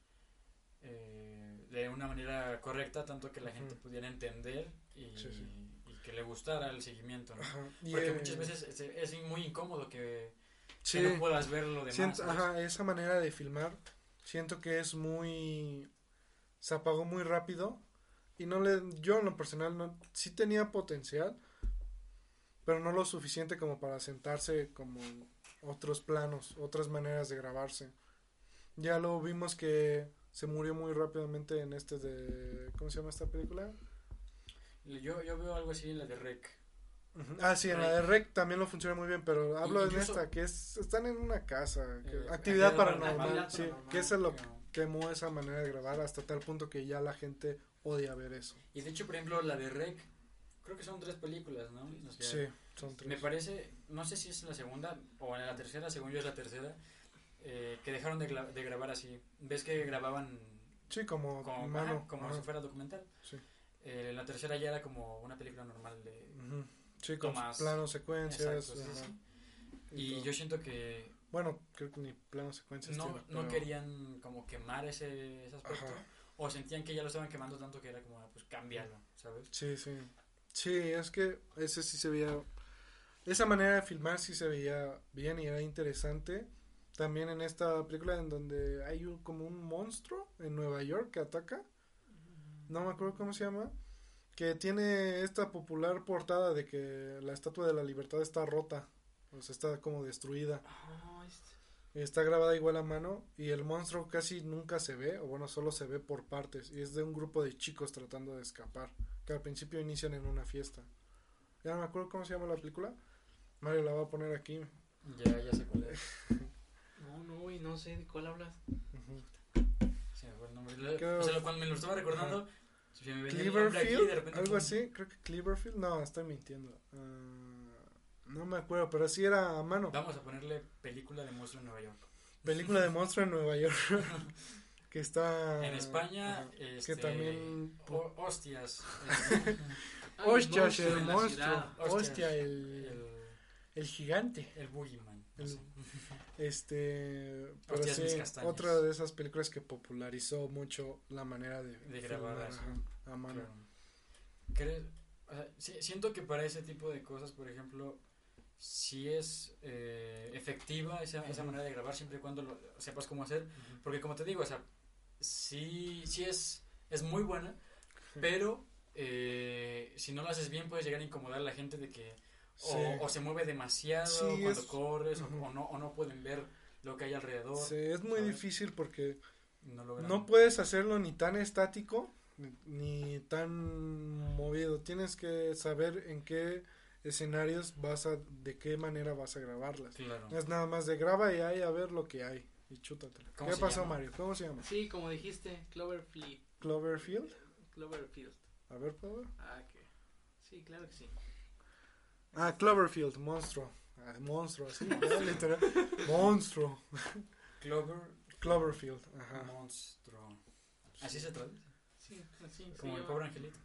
eh, de una manera correcta, tanto que la gente pudiera entender y, Sí, sí. Que le gustara el seguimiento. ¿no? Ajá. Porque eh, muchas veces es, es muy incómodo que, sí, que no puedas ver lo demás. ajá, esa manera de filmar, siento que es muy se apagó muy rápido y no le yo en lo personal no sí tenía potencial, pero no lo suficiente como para sentarse como otros planos, otras maneras de grabarse. Ya lo vimos que se murió muy rápidamente en este de ¿cómo se llama esta película? Yo, yo veo algo así en la de Rec. Ah, sí, en la de Rec también lo funciona muy bien, pero hablo incluso- esta, que es, están en una casa, que- Eh, actividad paranormal, paranormal. sí, que eso es lo que quemó esa manera de grabar hasta tal punto que ya la gente odia ver eso. Y de hecho, por ejemplo, la de Rec, creo que son tres películas, ¿no? Sí, son tres. Me parece, no sé si es la segunda o en la tercera, según yo es la tercera, eh, que dejaron de, de grabar así. ¿Ves que grababan Sí, como, como, mano. ajá, como ajá, si fuera documental? sí. Eh, la tercera ya era como una película normal de... Sí, con Tomas- planos, secuencias. Exacto, sí, ajá, sí. y yo siento que Bueno, creo que ni planos, secuencias. no, tiene, no querían como quemar ese, ese aspecto. Ajá. O sentían que ya lo estaban quemando tanto que era como, ah, pues cámbialo, ¿sabes? Sí, sí. Sí, es que ese sí se veía. Esa manera de filmar sí se veía bien y era interesante. También en esta película en donde hay un, como un monstruo en Nueva York que ataca. No me acuerdo cómo se llama. Que tiene esta popular portada de que la estatua de la libertad está rota. O sea, está como destruida. Ah, este- Está grabada igual a mano y el monstruo casi nunca se ve, o bueno, solo se ve por partes. Y es de un grupo de chicos tratando de escapar, que al principio inician en una fiesta. Ya no me acuerdo cómo se llama la película. Mario la va a poner aquí. Ya, ya sé cuál es. No, no, y no sé de cuál hablas. Ujú. Sí, se me fue el nombre. Le- Creo- O sea, cuando me lo estaba recordando, se me venía el nombre aquí y de Cleverfield, repente. algo así, creo que Cleverfield, no, estoy mintiendo. Ah, no me acuerdo, pero sí era a mano. Vamos a ponerle película de monstruo en Nueva York. Película de monstruo en Nueva York. que está. En España, ajá, este, que también. ho- hostias. este, Hostias, el monstruo. Hostia, el, el, el gigante. el Boogeyman. no El- sé. Este. Pero sí, otra de esas películas que popularizó mucho la manera de, De grabar a mano. Claro. ¿Crees? O sea, si- siento que para ese tipo de cosas, por ejemplo, si es eh, efectiva esa, esa manera de grabar siempre y cuando lo sepas cómo hacer. Porque como te digo, o sea, sí, sí es, es muy buena, pero eh, si no lo haces bien puedes llegar a incomodar a la gente de que Sí. o se mueve demasiado Sí, cuando es- corres o- Ujú. o, no, o no pueden ver lo que hay alrededor. Sí, es muy ¿sabes? difícil porque No, no puedes hacerlo ni tan estático ni, ni tan movido. Tienes que saber en qué escenarios vas a, de qué manera vas a grabarlas. Claro. No es nada más de graba y hay a ver lo que hay y chútatela. ¿Cómo ¿Qué pasó, llama? Mario? ¿Cómo se llama? Sí, como dijiste, Cloverfield. Cloverfield. Cloverfield. A ver, ¿puedo ver? Ah, que. Sí, claro que sí. Ah, Cloverfield, monstruo. Ah, monstruo, sí, literal. Monstruo. Clover Cloverfield, ajá. Monstruo. Así se traduce. Sí, así. Como sí, el pobre angelito.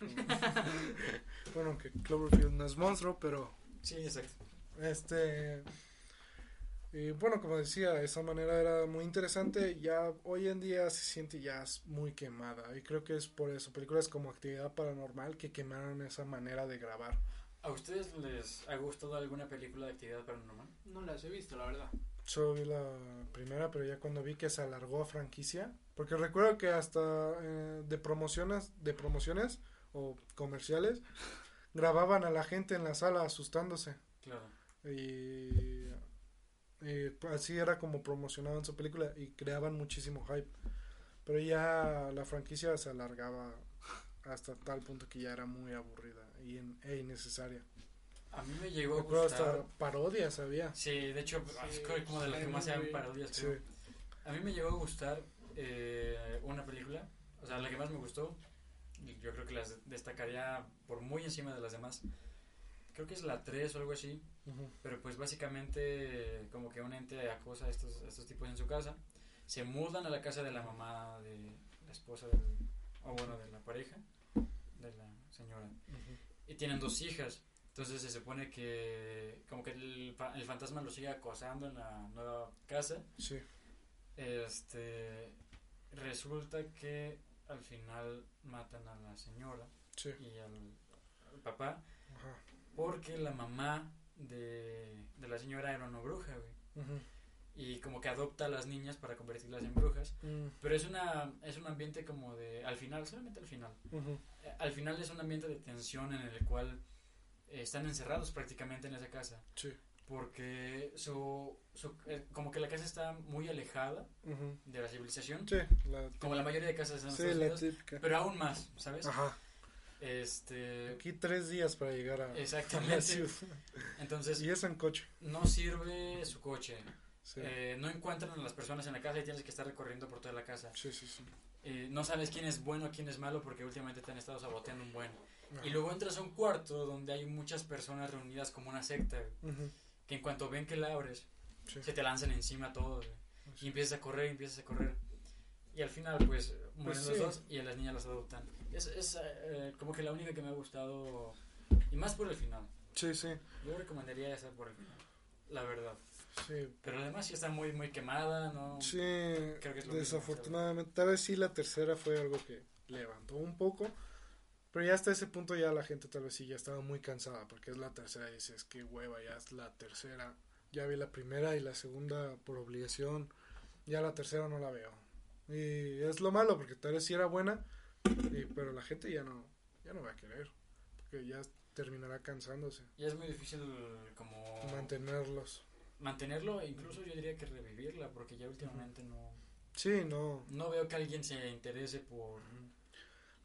Bueno, que Cloverfield no es monstruo, pero Sí, exacto. Este. Y bueno, como decía, esa manera era muy interesante. Ya hoy en día se siente ya muy quemada. Y creo que es por eso. Películas como Actividad Paranormal que quemaron esa manera de grabar. ¿A ustedes les ha gustado alguna película de actividad paranormal? No las he visto, la verdad. Yo vi la primera, pero ya cuando vi que se alargó a franquicia. Porque recuerdo que hasta eh, de promociones, de promociones o comerciales, grababan a la gente en la sala asustándose. Claro. Y, y así era como promocionaban su película y creaban muchísimo hype. Pero ya la franquicia se alargaba hasta tal punto que ya era muy aburrida y in- e innecesaria. A mí me llegó a gustar. hasta parodias había. Sí, de hecho, Sí, es como de las que más se parodias. Sí. creo. A mí me llegó a gustar eh, una película, o sea, la que más me gustó, yo creo que las destacaría por muy encima de las demás. Creo que es la 3 o algo así, pero pues básicamente como que un ente acosa a estos, a estos tipos en su casa. Se mudan a la casa de la mamá de la esposa del, o bueno, de la pareja de la señora. Y tienen dos hijas. Entonces se supone que como que el, el fantasma lo sigue acosando en la nueva casa. Sí. Este resulta que al final matan a la señora Sí. y al, al papá Ajá. porque la mamá de, de la señora era una bruja, güey. Ujú. Y como que adopta a las niñas para convertirlas en brujas. Mm, Pero es una es un ambiente como de al final, solamente al final. Eh, Al final es un ambiente de tensión en el cual eh, están encerrados prácticamente en esa casa. Sí. Porque su, su eh, como que la casa está muy alejada de la civilización. Sí. La, Como la mayoría de casas en sí, Estados la Unidos, típica. pero aún más, ¿sabes? Ajá. Este, Aquí tres días para llegar a, a la ciudad. Entonces, Y eso en coche. no sirve su coche. Sí. Eh, no encuentran a las personas en la casa y tienes que estar recorriendo por toda la casa. sí, sí, sí. Eh, no sabes quién es bueno, quién es malo, porque últimamente te han estado saboteando un buen. Ajá. Y luego entras a un cuarto donde hay muchas personas reunidas como una secta, güey, Ujú. que en cuanto ven que la abres, Sí. se te lanzan encima todos. Sí. Y empiezas a correr, y empiezas a correr. Y al final, pues, mueren sí. los dos y a las niñas las adoptan. Es, es eh, como que la única que me ha gustado, y más por el final. Sí, sí, Yo recomendaría esa por el final, la verdad. Sí. Pero además sí está muy, muy quemada, ¿no? Sí, Creo que es lo mismo, desafortunadamente, tal vez sí la tercera fue algo que levantó un poco, pero ya hasta ese punto ya la gente tal vez sí ya estaba muy cansada, porque es la tercera y dices, qué hueva, ya es la tercera, ya vi la primera y la segunda por obligación, ya la tercera no la veo. Y es lo malo, porque tal vez sí era buena, y- pero la gente ya no, ya no va a querer, porque ya terminará cansándose, Y es muy difícil como mantenerlos. Mantenerlo e incluso yo diría que revivirla porque ya últimamente no, Sí, no, no veo que alguien se interese por...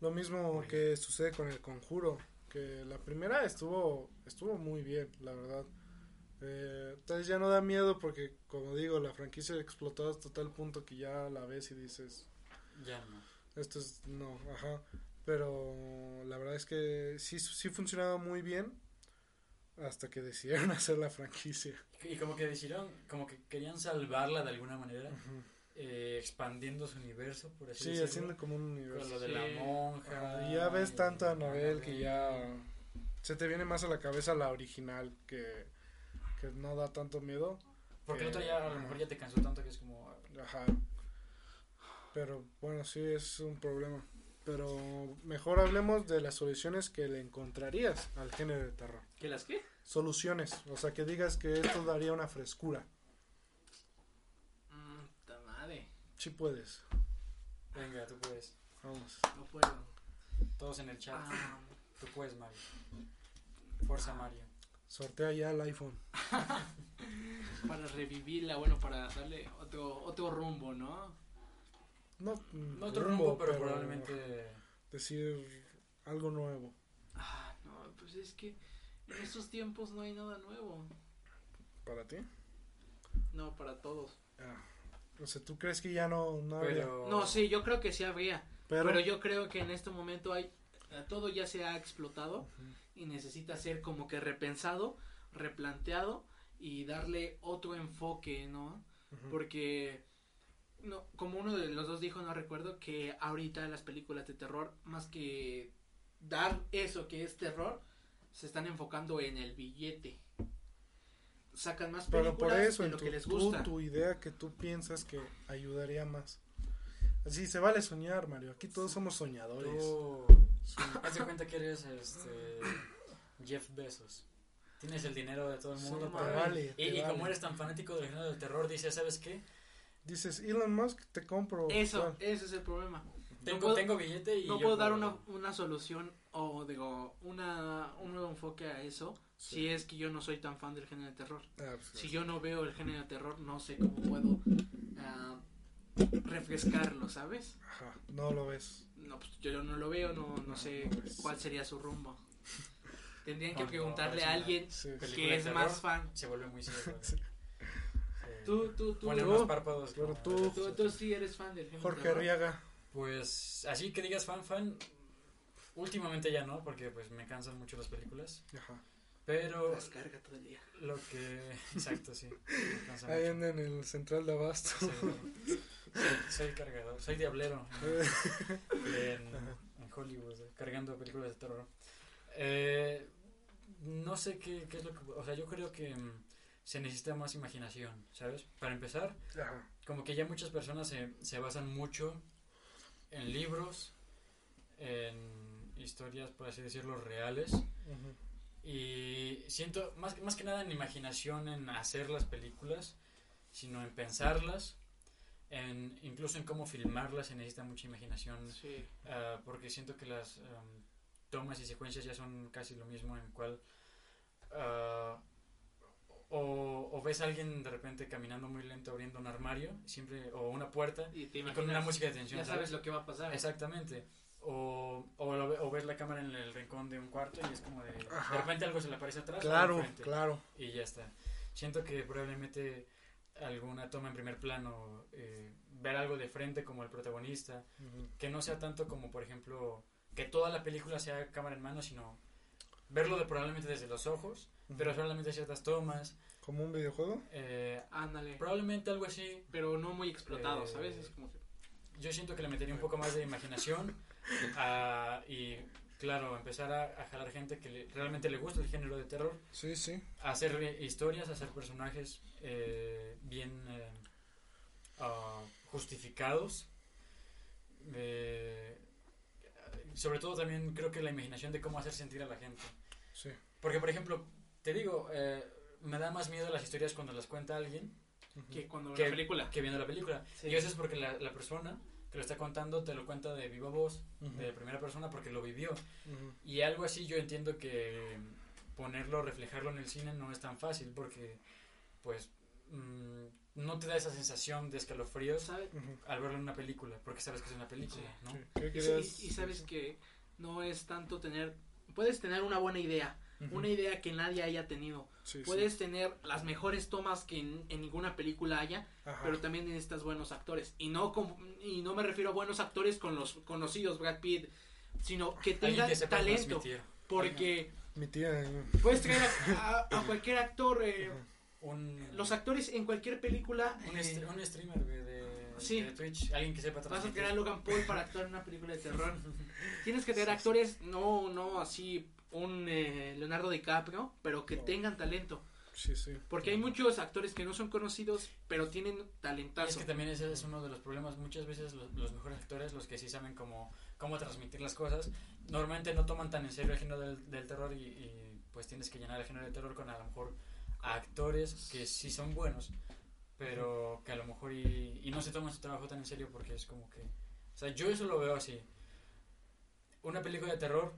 Lo mismo que sucede con el conjuro, que la primera estuvo estuvo muy bien, la verdad. Eh, tal vez ya no da miedo porque, como digo, la franquicia explotó hasta tal punto que ya la ves y dices, Ya no. Esto es, no, ajá. Pero la verdad es que sí, sí funcionaba muy bien hasta que decidieron hacer la franquicia. Y como que decidieron, como que querían salvarla de alguna manera, eh, expandiendo su universo, por así Sí, decirlo. haciendo como un Con universo. lo de Sí. la monja. Y ya ves tanto a Anabel que ya se te viene más a la cabeza la original que, que no da tanto miedo. Porque el otro Eh, ya a lo mejor ya te cansó tanto que es como. Ajá. Pero bueno, sí es un problema. Pero mejor hablemos de las soluciones que le encontrarías al género de terror. ¿Qué las qué? Soluciones, o sea, que digas que esto daría una frescura. Mm, puta madre. Sí puedes. Venga, tú puedes. Vamos. No puedo. Todos en el chat. Ah, Tú puedes, Mario. Fuerza, Mario. Sortea ya el iPhone. para revivirla, bueno, para darle otro otro rumbo, ¿no? No, No otro rumbo, pero, probablemente. decir algo nuevo. Ah, no, pues es que en estos tiempos no hay nada nuevo. ¿Para ti? No, para todos. Ah, o sea, ¿tú crees que ya no, no habría? Pero. No, sí, yo creo que sí habría. Pero, Pero yo creo que en este momento hay eh, todo ya se ha explotado y necesita ser como que repensado, replanteado y darle otro enfoque, ¿no? Porque no, como uno de los dos dijo, no recuerdo que ahorita las películas de terror más que dar eso que es terror, se están enfocando en el billete. Sacan más Pero películas por eso, de en lo tu, que les tú- gusta. tu idea que tú piensas que ayudaría más. Así se vale soñar, Mario. Aquí todos somos soñadores. Tú. Haz de cuenta que eres este. Jeff Bezos. Tienes el dinero de todo el Sí, mundo. vale, Y, como eres tan fanático del género del terror, dices, ¿sabes qué? Dices, Elon Musk, te compro. Eso, tal. ese es el problema. Tengo, puedo- tengo billete y. no yo puedo dar puedo- una, una solución o digo una un nuevo enfoque a eso Sí. si es que yo no soy tan fan del género de terror Ah, pues, si yo no veo el género de terror no sé cómo puedo ah, refrescarlo sabes Ajá, no lo ves. no pues yo no lo veo no no No, sé no cuál sería su rumbo tendrían que preguntarle a alguien Sí. que es terror, más fan Se vuelve muy ciego. Sí. Tú tú tú unos párpados. pero como tú- tú, tú sí eres fan del género Jorge Arriaga. Pues así que digas fan fan. Últimamente ya no, porque pues me cansan mucho las películas. Ajá. Pero las carga todo el día lo que. Exacto, sí. Me Ahí anda en el central de Abasto. Sí, soy, soy cargador, soy diablero en, en Hollywood, eh, cargando películas de terror. Eh, no sé qué, qué es lo que... O sea, yo creo que mm, se necesita más imaginación, ¿sabes? Para empezar, Ajá. como que ya muchas personas se, se basan mucho en libros, en historias, por así decirlo, reales. Y siento, más, más que nada en imaginación, en hacer las películas, sino en pensarlas, en incluso en cómo filmarlas se necesita mucha imaginación, sí ah, porque siento que las am, tomas y secuencias ya son casi lo mismo en cual ah, o, o ves a alguien de repente caminando muy lento abriendo un armario, siempre o una puerta y te y con imaginas una música de tensión, ya sabes lo que va a pasar Exactamente. O, o, lo o ves la cámara en el rincón de un cuarto y es como de... Ajá. De repente algo se le aparece atrás. Claro, claro. Y ya está. Siento que probablemente alguna toma en primer plano, eh, ver algo de frente como el protagonista, Ujú. que no sea tanto como, por ejemplo, que toda la película sea cámara en mano, sino verlo de probablemente desde los ojos, pero solamente ciertas tomas. ¿Como un videojuego? eh, ándale probablemente algo así. pero no muy explotado, Eh, ¿sabes? Es como que yo siento que le metería un poco más de imaginación a- y claro empezar a, a jalar gente que le- realmente le gusta el género de terror Sí, sí. a hacer historias a hacer personajes eh, bien eh, ah, justificados Eh, sobre todo también creo que la imaginación de cómo hacer sentir a la gente Sí. porque por ejemplo te digo eh, me da más miedo las historias cuando las cuenta alguien que cuando que, la película que viendo la película Sí. y eso es porque la, la persona que lo está contando te lo cuenta de viva voz, de primera persona, porque lo vivió. Y algo así yo entiendo que ponerlo, reflejarlo en el cine no es tan fácil, porque pues mm, no te da esa sensación de escalofríos ¿sabes? Ujú. al verlo en una película, porque sabes que es una película, ¿no? Sí. ¿Qué Y, sabes que no es tanto tener puedes tener una buena idea una idea que nadie haya tenido. Sí, sí. Puedes tener las mejores tomas que en, en ninguna película haya, Ajá. pero también necesitas buenos actores. Y no con- y no me refiero a buenos actores con los conocidos, Brad Pitt, sino que tengan que talento. Porque Mi tía. eh, puedes traer a, a- a cualquier actor. eh. Un, los actores en cualquier película. un, eh, un streamer güey, de, Sí. de Twitch. Alguien que sepa Vas a Logan Paul para actuar en una película de terror. Tienes que tener actores, no, no así un eh, Leonardo DiCaprio, pero que No. tengan talento. Sí, sí. Porque hay muchos actores que no son conocidos, pero tienen Y es talentazo. que también ese es uno de los problemas. Muchas veces los, los mejores actores, los que sí saben cómo, cómo transmitir las cosas, normalmente no toman tan en serio el género del, del terror y, y, pues tienes que llenar el género del terror con a lo mejor actores que sí son buenos, pero que a lo mejor y, y no se toman su trabajo tan en serio porque es como que... O sea, yo eso lo veo así. Una película de terror,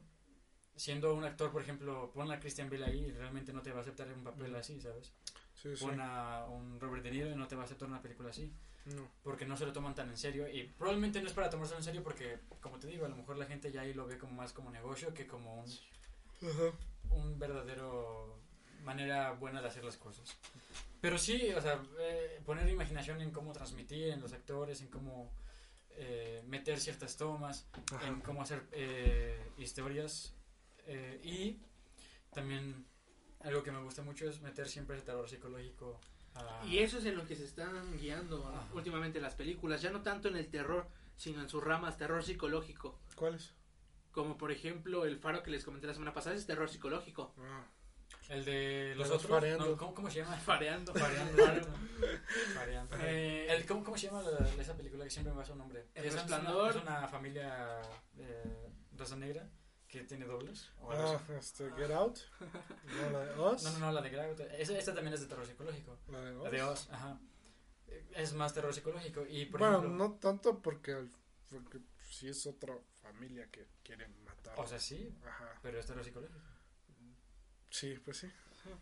siendo un actor, por ejemplo, pon a Christian Bale ahí y realmente no te va a aceptar un papel así, ¿sabes? Sí, sí. Pon a un Robert De Niro y no te va a aceptar una película así No. porque no se lo toman tan en serio y probablemente no es para tomárselo en serio porque como te digo a lo mejor la gente ya ahí lo ve como más como negocio que como un, Ajá. un verdadero manera buena de hacer las cosas pero sí o sea eh, poner imaginación en cómo transmitir en los actores en cómo eh, meter ciertas tomas Ajá. en cómo hacer eh, historias eh, y también algo que me gusta mucho es meter siempre el terror psicológico a- Y eso es en lo que se están guiando Ajá. últimamente las películas, ya no tanto en el terror, sino en sus ramas, terror psicológico. ¿Cuáles? Como por ejemplo el faro que les comenté la semana pasada es terror psicológico. Ah. El de los otros fareando. no, ¿cómo, cómo se llama? Fareando. Fareando. Fareando. Eh, El, ¿cómo, ¿Cómo se llama la- esa película que siempre me va su nombre? El es, Resplandor. Una, es una familia eh, raza negra que tiene dobles. o Ah, este, Get Out. No, la de Oz. No, no, no, la de Grau. Esa, esta también es de terror psicológico. La de Oz. La de Oz, ajá. Eh, Es más terror psicológico. Y por bueno, ejemplo, no tanto porque, porque sí es otra familia que quieren matar. O sea, sí, Ajá. pero es terror psicológico. Sí, pues sí.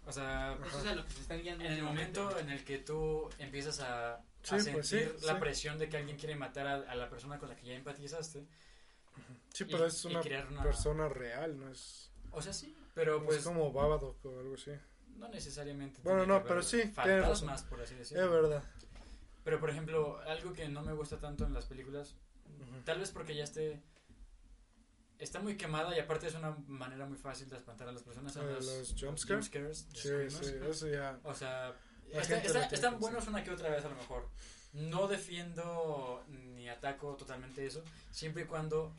O sea, Eso es a lo que se están guiando. en el momento en el que tú empiezas a, a Sí, sentir pues sí, la sí. presión de que alguien quiere matar a, a la persona con la que ya empatizaste, Sí, Y- pero es una persona real, no es, o sea, sí, pero no pues es como Babadook o algo así. No necesariamente. Bueno, tiene no, que pero sí, Fantasmas, por así Es decirlo. verdad. Pero, por ejemplo, algo que no me gusta tanto en las películas, tal vez porque ya esté. Está muy quemada y aparte es una manera muy fácil de espantar a las personas. son Eh, los, jumpscares. los Sí, sí, eso ya. O sea, está- está- están buenos una que otra vez a lo mejor. No defiendo ni ataco totalmente eso, siempre y cuando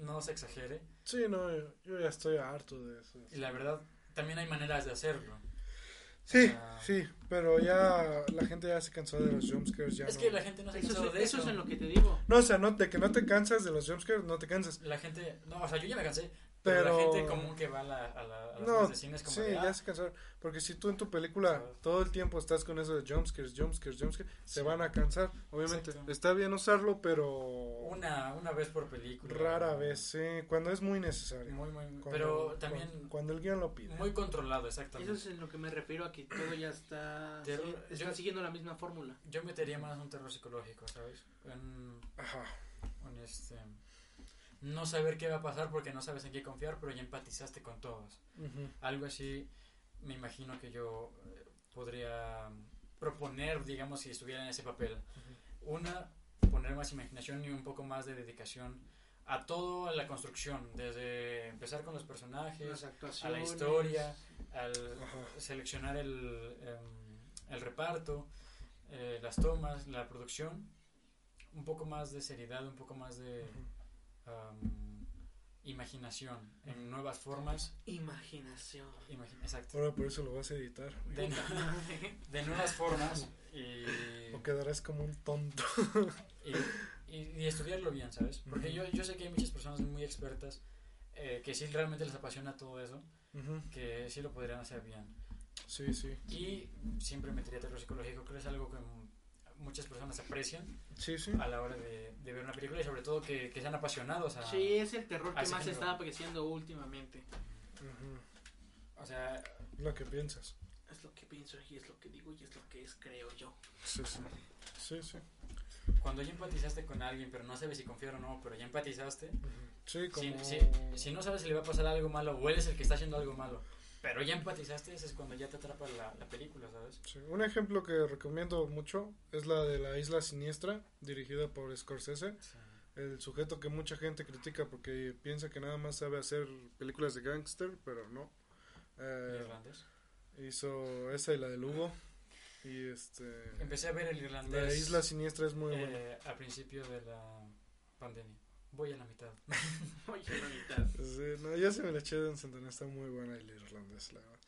no se exagere. Sí, no, yo ya estoy harto de eso. Y la verdad, también hay maneras de hacerlo. Sí, Ah. sí, pero ya la gente ya se cansó de los jumpscares. Ya es no. que la gente no se Eso, cansó es, de eso eso. es en lo que te digo. No, o sea, no, de que no te cansas de los jumpscares, no te cansas. La gente, no, o sea, yo ya me cansé, pero, Pero- la gente común que va a, la, a, la, a las No, salas de cine es como sí, de, ah, ya se cansaron. Porque si tú en tu película Sabes. todo el tiempo estás con eso de jumpscares, jumpscares, jumpscares, se van a cansar. Obviamente, Exacto. está bien usarlo, pero una, una vez por película. rara vez, sí, cuando es muy necesario. Muy, muy, Cuando- pero también Cuando, cuando el guion lo pide. muy controlado, Eso exactamente. es en lo que me refiero a que todo ya está. Terror- sí, está yo- siguiendo la misma fórmula. Yo metería más un terror psicológico, ¿sabes? Un, Ajá. un, este, no saber qué va a pasar porque no sabes en qué confiar, pero ya empatizaste con todos. Algo así, me imagino que yo eh, podría proponer, digamos, si estuviera en ese papel. Una, poner más imaginación y un poco más de dedicación a toda la construcción, desde empezar con los personajes, a la historia, al seleccionar el, em, el reparto, eh, las tomas, la producción, un poco más de seriedad, un poco más de am, imaginación en nuevas formas. Imaginación. imagi- exacto. Ahora por eso lo vas a editar. De, de nuevas formas y, O quedarás como un tonto. y, y- y estudiarlo bien, ¿sabes? Porque yo, yo sé que hay muchas personas muy expertas eh, que sí realmente les apasiona todo eso, que sí lo podrían hacer bien. Sí, sí. Y siempre metería terror psicológico, creo que es algo que muchas personas aprecian Sí, sí. a la hora de, de ver una película y sobre todo que, que sean apasionados a... Sí, es el terror que más se género. está apreciando últimamente. O sea, Lo que piensas. Es lo que pienso y es lo que digo y es lo que es, creo yo. Sí, sí. Sí, sí. cuando ya empatizaste con alguien, pero no sabes si confiar o no, pero ya empatizaste. Sí, si, como... si, si no sabes si le va a pasar algo malo o él es el que está haciendo algo malo, Pero ya empatizaste, es cuando ya te atrapa la, la película, ¿sabes? Sí, Un ejemplo que recomiendo mucho es la de La Isla Siniestra, dirigida por Scorsese. El sujeto que mucha gente critica porque piensa que nada más sabe hacer películas de gángster, pero no. Eh, Irlandés. hizo esa y la de Lugo. Y este. Empecé a ver el irlandés. La Isla Siniestra es muy buena. eh, a principio de la pandemia. Voy a la mitad. Oye, la mitad. Sí, no, ya se me la eché de Santana, está muy buena el irlandés, la verdad.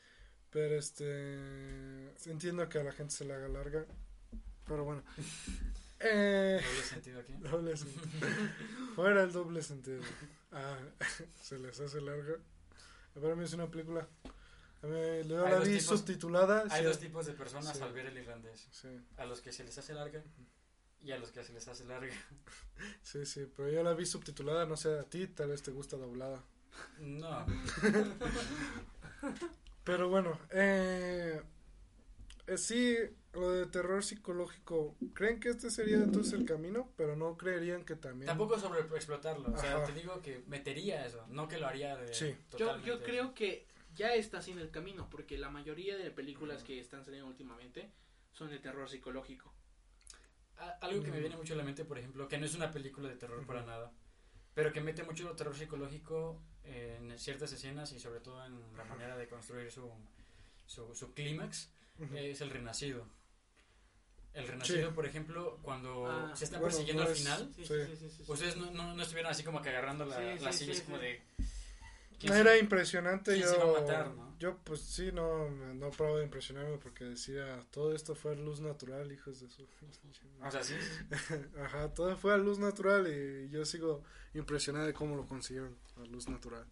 Pero este. Entiendo que a la gente se le haga larga. Pero bueno. Eh, Doble sentido aquí. doble sentido. Fuera el doble sentido. Ah, se les hace larga. Para mí es una película. A mí, yo la vi tipos- subtitulada. Hay sí, dos tipos de personas Sí. al ver el irlandés. sí, A los que se les hace larga y a los que se les hace larga. sí, sí, pero yo la vi subtitulada, no sé a ti, tal vez te gusta doblada. No. Pero bueno, eh, eh, sí, lo de terror psicológico, ¿creen que este sería entonces el camino? Pero no creerían que también... Tampoco sobre explotarlo. O sea, Ajá. te digo que metería eso, no que lo haría de. Sí. Yo, yo creo que ya está haciendo el camino, porque la mayoría de películas que están saliendo últimamente son de terror psicológico. Algo que me Mm. viene mucho a la mente, por ejemplo, que no es una película de terror para nada, pero que mete mucho terror psicológico en ciertas escenas y sobre todo en la manera de construir su, su, su clímax, es el renacido. El renacido, Sí. por ejemplo, cuando Ah, se están bueno, persiguiendo no al es- final, Sí, Sí. sí, sí, sí, sí, sí. ustedes no, no, no estuvieron así como que agarrando la, Sí, las sí, sillas sí, como sí. de... No ¿quién era se- impresionante, yo, se iba a matar, no? yo pues sí, no, no probaba de impresionarme porque decía, todo esto fue a luz natural, hijos de su... O sea, sí, Ajá, todo fue a luz natural y yo sigo impresionado de cómo lo consiguieron a luz natural.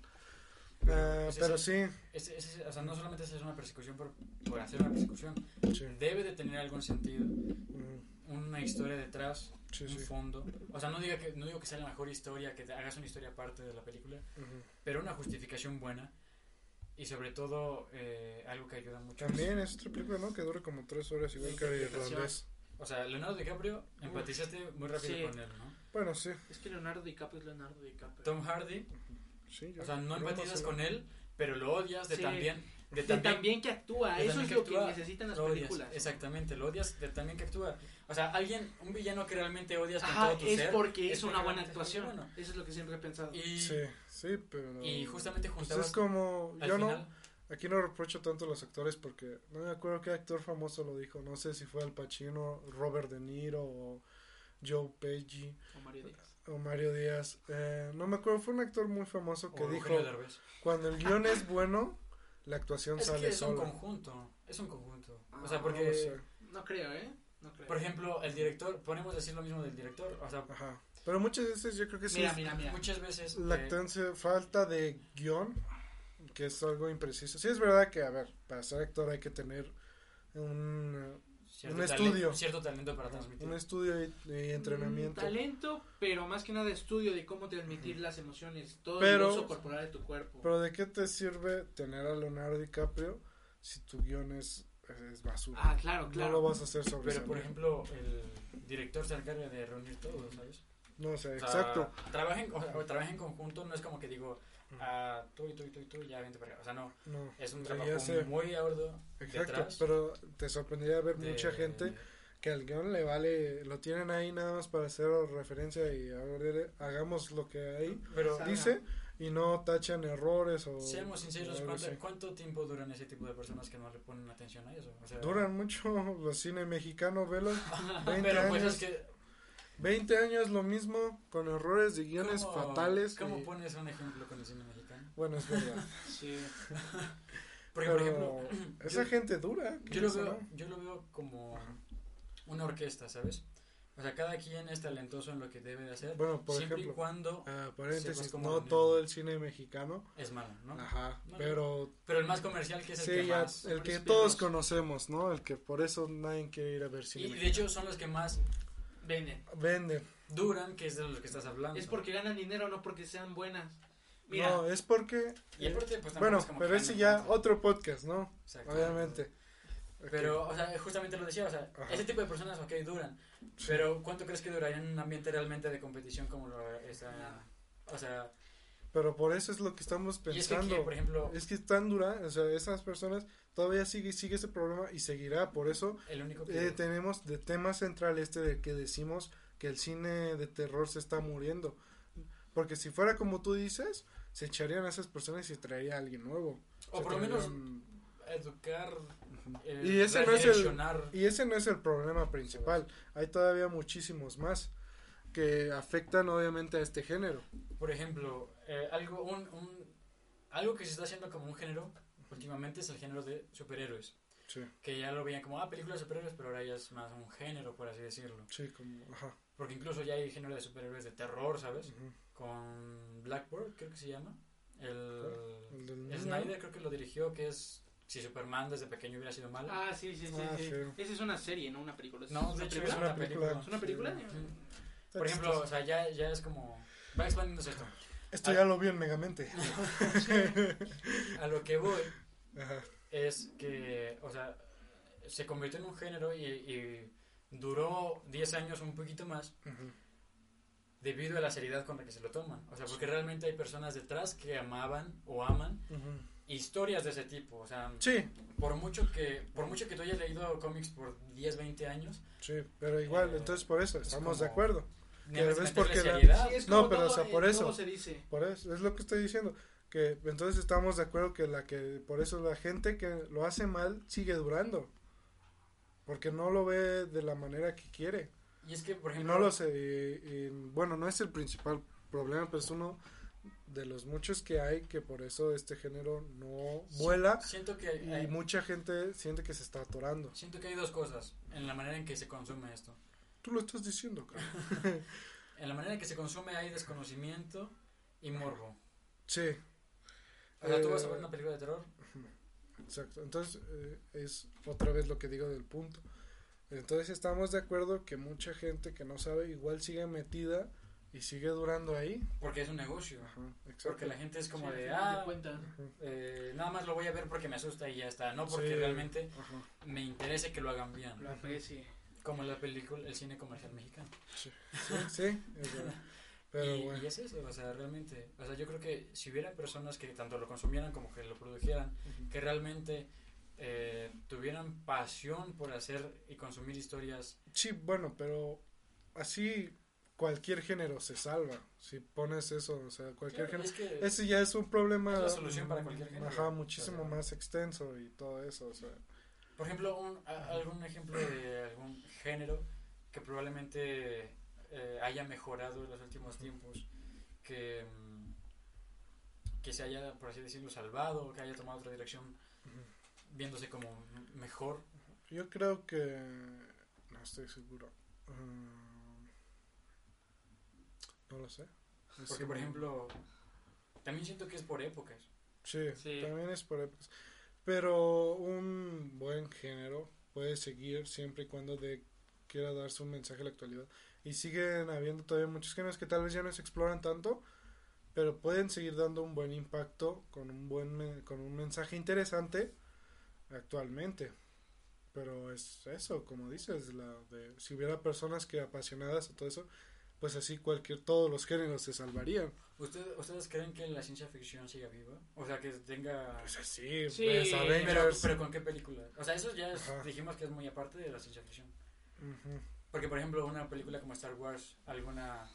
Pero, pues, pero ese- sí, es- es- o sea, no solamente es una persecución por, por hacer una persecución, sí, debe de tener algún sentido, ujú, una historia detrás, sí, un sí, fondo. O sea, no, diga que, no digo que sea la mejor historia, que te hagas una historia aparte de la película, ujú. pero una justificación buena y sobre todo eh, algo que ayuda mucho. También es otra película, ¿no? Que dura como tres horas, igual que irlandés. O sea, Leonardo DiCaprio, empatizaste muy rápido Sí. con él, ¿no? Bueno, sí, Es que Leonardo DiCaprio es Leonardo DiCaprio. Tom Hardy, sí. yo- o sea, no empatizas con él, pero lo odias de Sí. también... De De también, que actúa, de eso es que lo que actúa, necesitan las lo odias, películas. Exactamente, lo odias de también que actúa. O sea, alguien, un villano que realmente odias con Ajá, todo tu es ser. porque es, es una buena actuación. bueno. Eso es lo que siempre he pensado. Y, Sí, sí, pero... y justamente Pues juntabas es como... al Yo no... final... Aquí no reprocho tanto a los actores porque no me acuerdo qué actor famoso lo dijo. No sé si fue Al Pacino, Robert De Niro o Joe Pesci O Mario Díaz. o Mario Díaz. Eh, no me acuerdo, fue un actor muy famoso que o dijo, cuando el guion es bueno, la actuación Es sale que es un conjunto, es un conjunto. o Ah, sea, No porque, sé. No creo, ¿eh? No creo. por ejemplo, el director, ponemos decir lo mismo del director, o sea, Ajá. Pero muchas veces yo creo que sí mira, es mira, mira. muchas veces... la eh, actuancia, falta de guion, que es algo impreciso. Sí es verdad que, a ver, para ser actor hay que tener un, cierto un talento- estudio. cierto talento para transmitir. un estudio y, y entrenamiento. Mm, talento, pero más que nada estudio de cómo transmitir las emociones, todo Pero- el uso corporal de tu cuerpo. Pero ¿de qué te sirve tener a Leonardo DiCaprio si tu guion es, es basura? ah, claro, No claro. lo vas a hacer sobre Pero, por ejemplo, el director se encarga de reunir todo, ¿sabes? No, sea, O sea, exacto. Trabajen, o sea, o trabaja en conjunto, no es como que digo, Ujú. ah, tú y tú y tú y tú, ya vente para acá. O sea, no, No, es un trabajo muy arduo exacto. detrás. Pero te sorprendería ver de- mucha gente que al guion le vale, lo tienen ahí nada más para hacer referencia y a ver, hagamos lo que ahí Pero dice y no tachan errores o seamos o sinceros, algo ¿cuánto, cuánto tiempo duran ese tipo de personas que no le ponen atención a eso? O sea, Duran mucho los cine mexicano, velo. 20 Pero pues años, es que... 20 años lo mismo, con errores de guiones ¿cómo- fatales. ¿Cómo y- pones un ejemplo con el cine mexicano? Bueno, es verdad. Sí. Porque, Pero por ejemplo, esa yo- gente dura. yo lo, ¿qué veo, yo lo veo como una orquesta, ¿sabes? O sea, cada quien es talentoso en lo que debe de hacer, Bueno, por siempre y ejemplo, cuando ah, sepas paréntesis, no todo el cine mexicano. es malo, ¿no? Ajá, No, pero Pero el más comercial que es el sí, que ya, más... el que todos conocemos, ¿no? El que por eso nadie quiere ir a ver Y cine de mexicano. hecho son los que más Venden. Vende. duran, que es de los que estás hablando. Es porque ganan dinero, no porque sean buenas. Mira, No, es porque... Y aparte, pues, bueno, es como pero ese ya otro podcast, ¿no? Exacto. Obviamente. Pero, o sea, justamente lo decía, o sea, Ajá. ese tipo de personas, ok, duran. Sí. Pero, ¿cuánto crees que duraría en un ambiente realmente de competición como lo está? O sea, Pero por eso es lo que estamos Y es que, pensando. por ejemplo, Es que están dura, o sea, esas personas todavía sigue sigue ese problema y seguirá, por eso el único que... eh, tenemos de tema central este de que decimos que el cine de terror se está muriendo. Porque si fuera como tú dices, se echarían a esas personas y se traería a alguien nuevo. o Se por lo menos educar, eh, Y ese no es el-. Y ese no es el problema principal. Hay todavía muchísimos más que afectan obviamente a este género. Por ejemplo, eh, algo, un, un- algo que se está haciendo como un género últimamente es el género de superhéroes. Sí, Que ya lo veían como, ah, películas de superhéroes, pero ahora ya es más un género, por así decirlo. sí, como, ajá. Porque incluso ya hay género de superhéroes de terror, ¿sabes? ujú. Con Blackbird, creo que se llama. El, El del. Snyder creo que lo dirigió, que es si Superman desde pequeño hubiera sido malo. Ah, sí, sí, sí. Ah, sí. sí. Esa es una serie, no una película. no, ¿Es de una hecho es película? una película. película. ¿Es una película? Mm. Por ejemplo, o sea, ya, ya es como... Va expandiéndose esto. Esto ya lo vi en Megamente. A lo que voy Ajá. es que, o sea, se convirtió en un género y, y duró 10 años un poquito más debido a la seriedad con la que se lo toman. O sea, porque realmente hay personas detrás que amaban o aman historias de ese tipo. O sea, Sí, por mucho que por mucho que tú hayas leído cómics por 10, 20 años, sí, pero igual, Eh, entonces por eso es estamos de como- debes ves porque la- seriedad. Sí, es No, pero, o sea, en por eso. todo se dice. Por eso, es lo que estoy diciendo. Que entonces estamos de acuerdo que la que por eso la gente que lo hace mal sigue durando. Porque no lo ve de la manera que quiere. Y es que, por Y ejemplo, no lo sé. y- y, bueno, no es el principal problema, pero es uno de los muchos que hay que por eso este género no vuela siento que y hay, mucha gente siente que se está atorando. siento que hay dos cosas en la manera en que se consume esto. Tú lo estás diciendo, cara. En la manera en que se consume hay desconocimiento y morbo. Sí, O sea, tú vas a Eh, ver una película de terror exacto. Entonces eh, es otra vez lo que digo del punto. Entonces estamos de acuerdo que mucha gente que no sabe igual sigue metida y sigue durando ahí. porque es un negocio. Ajá, exacto. Porque la gente es como Sí, de, ah, eh, nada más lo voy a ver porque me asusta y ya está. No porque Sí. realmente ajá, me interese que lo hagan bien. Lo aprecie. Como la película, el cine comercial mexicano. sí, sí, sí, es verdad. Pero y, bueno. y es eso, o sea, realmente. O sea, yo creo que si hubiera personas que tanto lo consumieran como que lo produjeran, que realmente eh, tuvieran pasión por hacer y consumir historias. Sí, bueno, pero así cualquier género se salva. Si pones eso, o sea, cualquier Claro, género. es que Ese ya es un problema. Es la solución para cualquier género. Ajá, muchísimo O sea. más extenso y todo eso, o sea. Por ejemplo, un, a- algún ejemplo de algún género que probablemente eh, haya mejorado en los últimos tiempos, que, mm, que se haya, por así decirlo, salvado, que haya tomado otra dirección, viéndose como mejor. Yo creo que. No estoy seguro. Mm, no lo sé. Porque, por ejemplo, también siento que es por épocas. Sí, Sí. también es por épocas. Pero un buen género puede seguir siempre y cuando de, quiera darse un mensaje a la actualidad. Y siguen habiendo todavía muchos géneros que tal vez ya no se exploran tanto, pero pueden seguir dando un buen impacto con un buen con un mensaje interesante actualmente. Pero es eso, como dices, la de si hubiera personas que apasionadas a todo eso, pues así cualquier todos los géneros se salvarían. ¿Usted, ¿Ustedes creen que la ciencia ficción siga viva? O sea, que tenga... Pues así, Sí, ves pero- Pero, Avengers. pero ¿con qué película? O sea, eso ya es- dijimos que es muy aparte de la ciencia ficción. Porque, por ejemplo, una película como Star Wars, alguna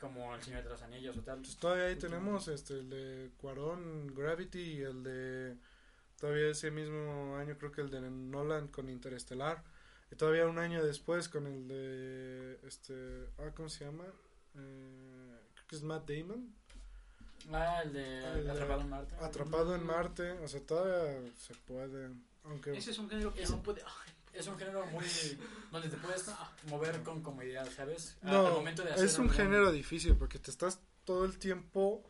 como El Señor de los Anillos o tal, Pues todavía ahí tenemos este el de Cuarón Gravity y el de todavía ese mismo año creo que el de Nolan con Interestelar y todavía un año después con el de este ah cómo se llama Eh, creo que es Matt Damon Ah, el de Ah, el de Atrapado en Marte. Atrapado en. Marte o sea todavía se puede aunque Ese es un género que Ese- no puede. Ay, Es un género muy... donde te puedes mover con comodidad, ¿sabes? A- no Al momento de hacer es un algún- género difícil porque te estás todo el tiempo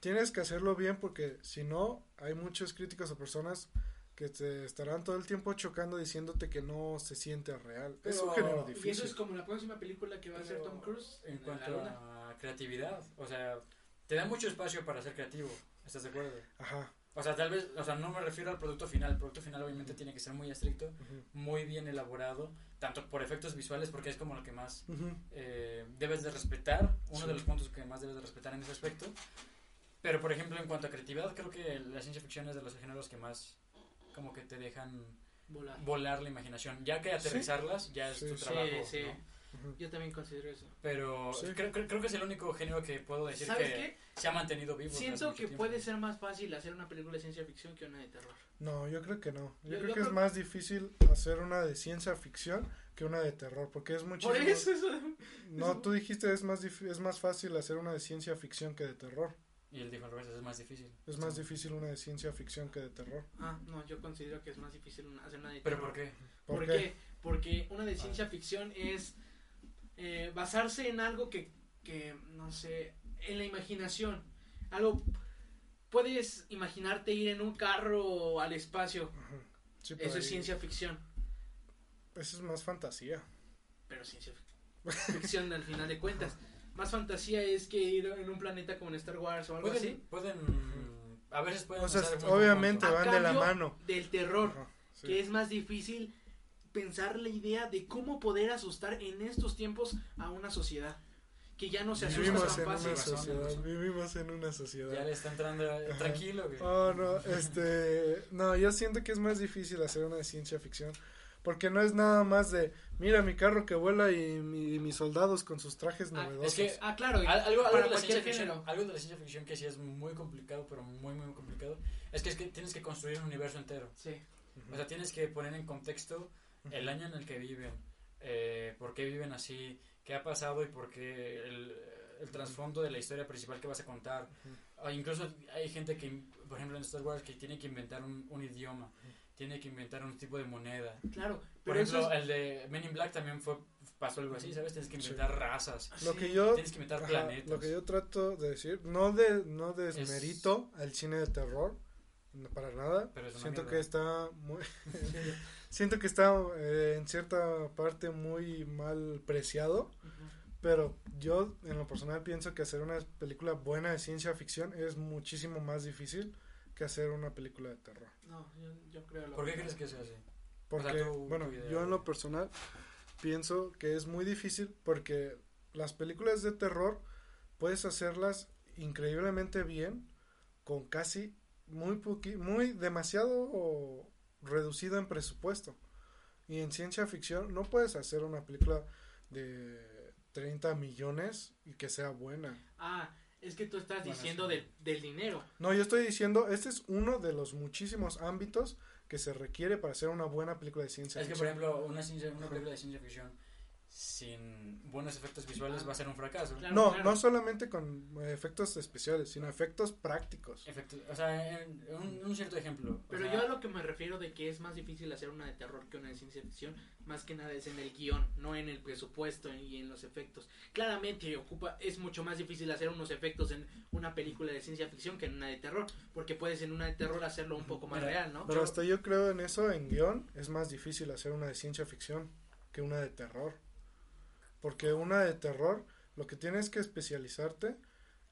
tienes que hacerlo bien porque si no hay muchos críticos o personas que te estarán todo el tiempo chocando diciéndote que no se siente real. es un género Y eso difícil. es como la próxima película que va a hacer Tom Cruise En en la cuanto luna. a creatividad, o sea, te da mucho espacio para ser creativo, ¿estás de acuerdo? Ajá. O sea, tal vez, o sea, no me refiero al producto final, el producto final obviamente tiene que ser muy estricto, muy bien elaborado, tanto por efectos visuales, porque es como lo que más eh, debes de respetar, uno Sí. de los puntos que más debes de respetar en ese aspecto, Pero, por ejemplo, en cuanto a creatividad, creo que la ciencia ficción es de los géneros que más como que te dejan Volar. volar la imaginación. Ya que aterrizarlas, ya es Sí, tu sí. trabajo, Sí, sí. ¿no? Yo también considero eso. Pero Sí. creo, creo, creo que es el único género que puedo decir ¿Sabes que qué? se ha mantenido vivo. Siento que mucho tiempo. puede ser más fácil hacer una película de ciencia ficción que una de terror. No, yo creo que no. Yo, Yo- creo yo que es creo- más difícil hacer una de ciencia ficción que una de terror, porque es muchísimo. Por eso, eso. No, tú dijiste es más dif- es más fácil hacer una de ciencia ficción que de terror. Y él dijo al revés, es más difícil. Es más difícil una de ciencia ficción que de terror. Ah, no, yo considero que es más difícil una- hacer una de ¿Pero terror. por qué? ¿Por, ¿Por qué? qué? Porque una de ciencia ficción es eh, basarse en algo que, que, no sé, en la imaginación. Algo, puedes imaginarte ir en un carro al espacio. Ajá. Sí, pero Eso es ciencia ficción. Eso es más fantasía. Pero ciencia fic- ficción al final de cuentas. Más fantasía es que ir en un planeta como en Star Wars o algo Pueden, así. pueden, a veces pueden O sea, obviamente van de la mano. Del terror. Ajá, sí. que es más difícil pensar la idea de cómo poder asustar en estos tiempos a una sociedad que ya no se asusta Vivimos tan en fácil. una sociedad. razón. Vivimos en una Ya sociedad. le está entrando eh, Ajá. tranquilo, güey. Oh, no, este, no, yo siento que es más difícil hacer una de ciencia ficción, porque no es nada más de, mira mi carro que vuela y, mi- y mis soldados con sus trajes Ah, es novedosos. que- Ah, claro. y algo, de la ciencia ficción, algo de la ciencia ficción que sí es muy complicado, pero muy, muy complicado, es que, es que tienes que construir un universo entero. Sí. O sea, tienes que poner en contexto el año en el que viven, eh, por qué viven así, qué ha pasado y por qué el, el trasfondo de la historia principal que vas a contar. O incluso hay gente que, por ejemplo en Star Wars, que tiene que inventar un, un idioma, tiene que inventar un tipo de moneda. Claro. Por eso ejemplo, es- el de Men in Black también fue pasó algo así, ¿sabes? Tienes que Sí. inventar razas, Lo sí. que yo, tienes que inventar ajá, planetas. lo que yo trato de decir, no de, no desmerito al cine de terror, no, para nada. Pero Siento mierda. que está muy, siento que está eh, en cierta parte muy mal preciado. Pero yo, en lo personal, pienso que hacer una película buena de ciencia ficción es muchísimo más difícil que hacer una película de terror. No, yo, yo creo lo ¿Por qué crees que sea así? Porque, O sea, tú- bueno, tu yo en lo personal pienso que es muy difícil porque las películas de terror puedes hacerlas increíblemente bien con casi muy poqui- muy demasiado reducido en presupuesto. Y en ciencia ficción no puedes hacer una película de 30 millones y que sea buena. Ah, es que tú estás Bueno, diciendo sí. del- del dinero. No, yo estoy diciendo, este es uno de los muchísimos ámbitos que se requiere para hacer una buena película de ciencia Es que, por ficción. ejemplo, una, ciencia, una película de ciencia ficción sin buenos efectos visuales va a ser un fracaso. Claro, no, claro. no solamente con eh, efectos especiales, sino efectos prácticos. Efectos, o sea, en- un, un cierto ejemplo. o Pero sea, yo a lo que me refiero de que es más difícil hacer una de terror que una de ciencia ficción, más que nada es en el guion, no en el presupuesto y en los efectos. Claramente ocupa, es mucho más difícil hacer unos efectos en una película de ciencia ficción que en una de terror, porque puedes en una de terror hacerlo un poco más real, ¿no? Pero hasta yo creo en eso, en guion, es más difícil hacer una de ciencia ficción que una de terror. Porque una de terror, lo que tienes que especializarte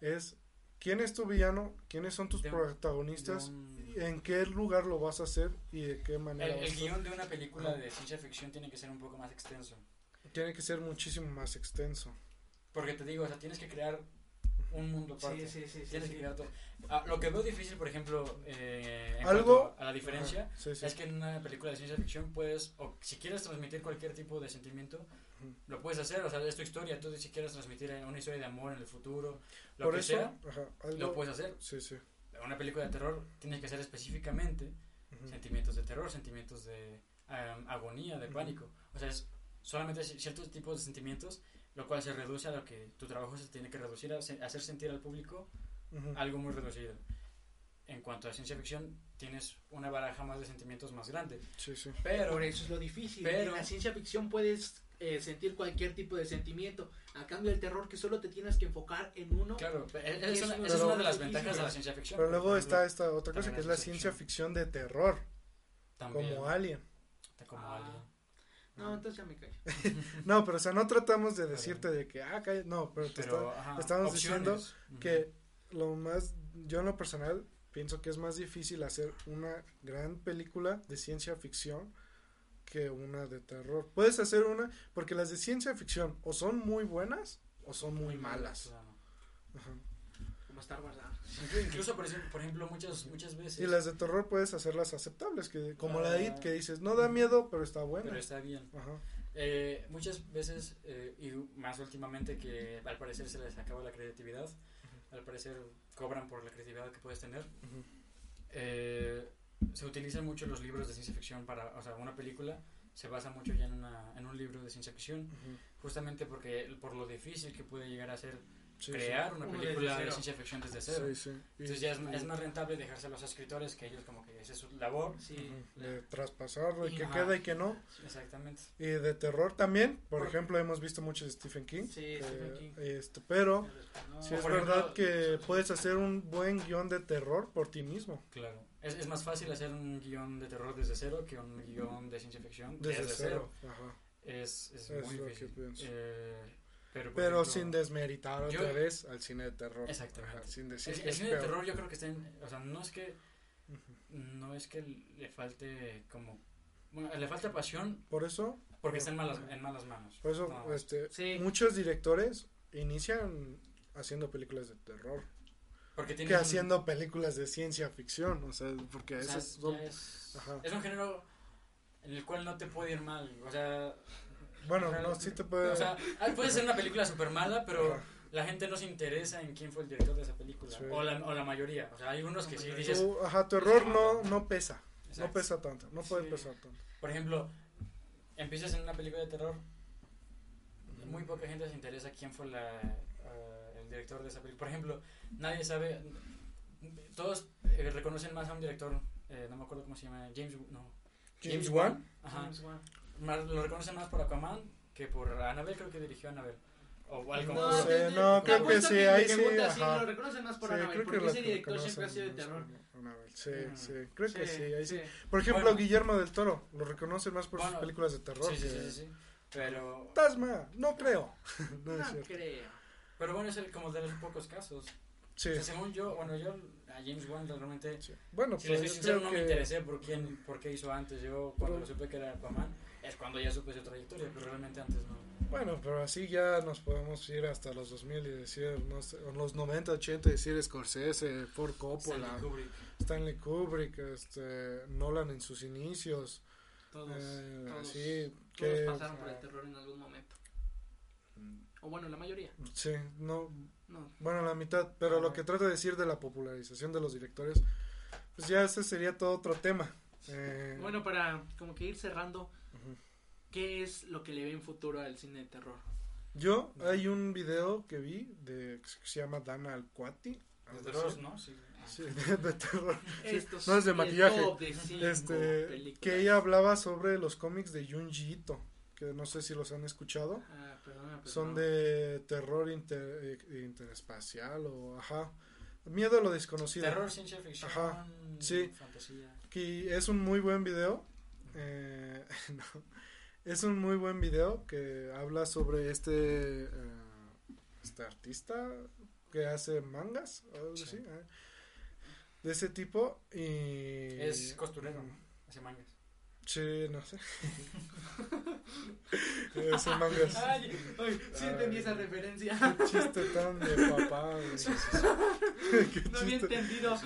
es quién es tu villano, quiénes son tus De protagonistas, de un- en qué lugar lo vas a hacer y de qué el, manera. el hacer. guion de una película de ciencia ficción tiene que ser un poco más extenso. Tiene que ser muchísimo más extenso. Porque te digo, o sea, tienes que crear un mundo aparte. Sí, sí, sí, sí, Tienes sí. que crear todo. Ah, lo que veo difícil, por ejemplo, eh, en Algo- a la diferencia, Ajá, sí, sí. es que en una película de ciencia ficción puedes, o si quieres transmitir cualquier tipo de sentimiento. Lo puedes hacer, o sea, es tu historia, tú si quieres transmitir una historia de amor en el futuro, lo Por que eso, sea, ajá, algo- lo puedes hacer. Sí, sí. Una película de terror tienes que hacer específicamente Ujú. sentimientos de terror, sentimientos de am, agonía, de Ujú. pánico. O sea, es solamente ci- ciertos tipos de sentimientos, lo cual se reduce a lo que tu trabajo se tiene que reducir, a se- hacer sentir al público Ujú. algo muy reducido. En cuanto a ciencia ficción, tienes una baraja más de sentimientos más grande. Sí, sí. Pero, Por eso es lo difícil. pero- en la ciencia ficción puedes eh, sentir cualquier tipo de sentimiento. A cambio del terror, que solo te tienes que enfocar en uno. claro, es es una, uno esa es de una los de las ventajas de la ciencia ficción. Pero luego está esta otra cosa que es la ciencia ficción de terror, también, como Alien. como Ah. Alien. No, entonces ya me callo. No, pero o sea, no tratamos de decirte de que, ah, calla- no, pero te Pero, está- ajá, estamos opciones. diciendo que lo más, yo en lo personal pienso que es más difícil hacer una gran película de ciencia ficción que una de terror. Puedes hacer una, porque las de ciencia ficción o son muy buenas o son muy malas. Claro. Ajá. Como Star Wars. ah. Inclu- Incluso, por ejemplo, por ejemplo muchas, muchas veces. Y las de terror puedes hacerlas aceptables, que como la Ah. IT que dices, no da miedo, pero está buena. Pero está bien. Ajá. Eh, muchas veces, eh, y más últimamente, que al parecer se les acaba la creatividad, al parecer cobran por la creatividad que puedes tener. Ujú. Eh, se utilizan mucho los libros de ciencia ficción para, o sea, una película se basa mucho ya en, una, en un libro de ciencia ficción, justamente porque por lo difícil que puede llegar a ser Sí, crear una película de ciencia ficción desde cero. Sí, Entonces ya es, es más rentable dejarse a los escritores que ellos como que esa es su labor. Sí. De traspasarlo y que Ajá. queda y que no. Exactamente. Y de terror también, por Por- ejemplo, hemos visto mucho de Stephen King. Sí, eh, Stephen King. Este, pero No, sí es verdad que puedes hacer un buen guion de terror por ti mismo. Claro. Es, es más fácil hacer un guion de terror desde cero que un guion de ciencia ficción desde, Desde cero. cero. Ajá. Es, es Es muy difícil. Eh, pero por Pero ejemplo, sin desmeritar yo- otra vez al cine de terror. Exactamente. Ajá, sin El, decir el que es cine de terror yo creo que está en, o sea, no es que no es que le falte como bueno, le falta pasión Por eso, porque está en malas en malas manos. por eso No, este, Sí. muchos directores inician haciendo películas de terror porque tiene que haciendo películas de ciencia ficción, o sea, porque o sea, esas son- es, Ajá. es un género en el cual no te puede ir mal, o sea, bueno, o sea, no, sí te puede o sea, ah, puede ser una película súper mala, pero Ajá. la gente no se interesa en quién fue el director de esa película Sí. o, la, o la mayoría, o sea, hay unos que sí Tu- dices, tu, ajá, tu error no, no pesa, no Exacto. pesa tanto, no puede Sí. pesar tanto. Por ejemplo, empiezas en una película de terror, muy poca gente se interesa quién fue la, director de esa película. Por ejemplo, nadie sabe, todos eh, reconocen más a un director, eh, no me acuerdo cómo se llama, James, no, James Wan, Ajá. James Wan. Más- lo reconocen más por Aquaman que por Annabelle, creo que dirigió Annabelle. O algo No sé, no, creo que sí, ahí sí, pregunta sí ajá. lo reconocen más por Sí, Annabelle, creo que porque ese director siempre ha sido de terror. Annabelle, Sí, Mm. sí, creo que sí, ahí sí. sí. Por ejemplo, Bueno. Guillermo del Toro, lo reconocen más por sus películas de terror. Sí, sí, sí. Pero, Tasma, no creo. no No creo. Pero bueno, es el, como de los pocos casos. Sí. O sea, según yo, bueno, yo a James Wan realmente sí. Bueno, Si les soy pues sincero, no me que interesé por quién, por qué hizo antes. Yo cuando Pero- supe que era Aquaman, es cuando ya supe su trayectoria, pero realmente antes no. Bueno, pero así ya nos podemos ir hasta los 2000 y decir, no sé, o los 90, 80 y decir Scorsese, Ford Coppola, Stanley Kubrick. Stanley Kubrick, este, Nolan en sus inicios, Todos, eh, todos, así todos que pasaron por el terror en algún momento. O bueno, la mayoría. sí, no, No. bueno, la mitad, pero lo Ajá. que trato de decir de la popularización de los directores, pues ya ese sería todo otro tema. Eh, Bueno, para como que ir cerrando. ¿qué es lo que le ve en futuro al cine de terror? Yo, hay un video que vi de que se llama Dana Alcuati. De terror. ¿no? Sí. Sí, de, de terror. Sí, no es de maquillaje. de Este, que ella hablaba sobre los cómics de Junji Ito, que no sé si los han escuchado. Ah, perdona, pero Son de terror inter- eh, interespacial o ajá. Miedo a lo desconocido. Terror, ciencia ficción, Ajá, sí. fantasía. Que es un muy buen video. eh, no, es un muy buen video que habla sobre este eh, este artista que hace mangas o algo Sí. así, eh, de ese tipo y Es costurero, hace mangas. Sí, no sé. Ese mangas. Ay, ay, sí entendí esa referencia. Qué chiste tan de papá. güey. Qué No había entendido.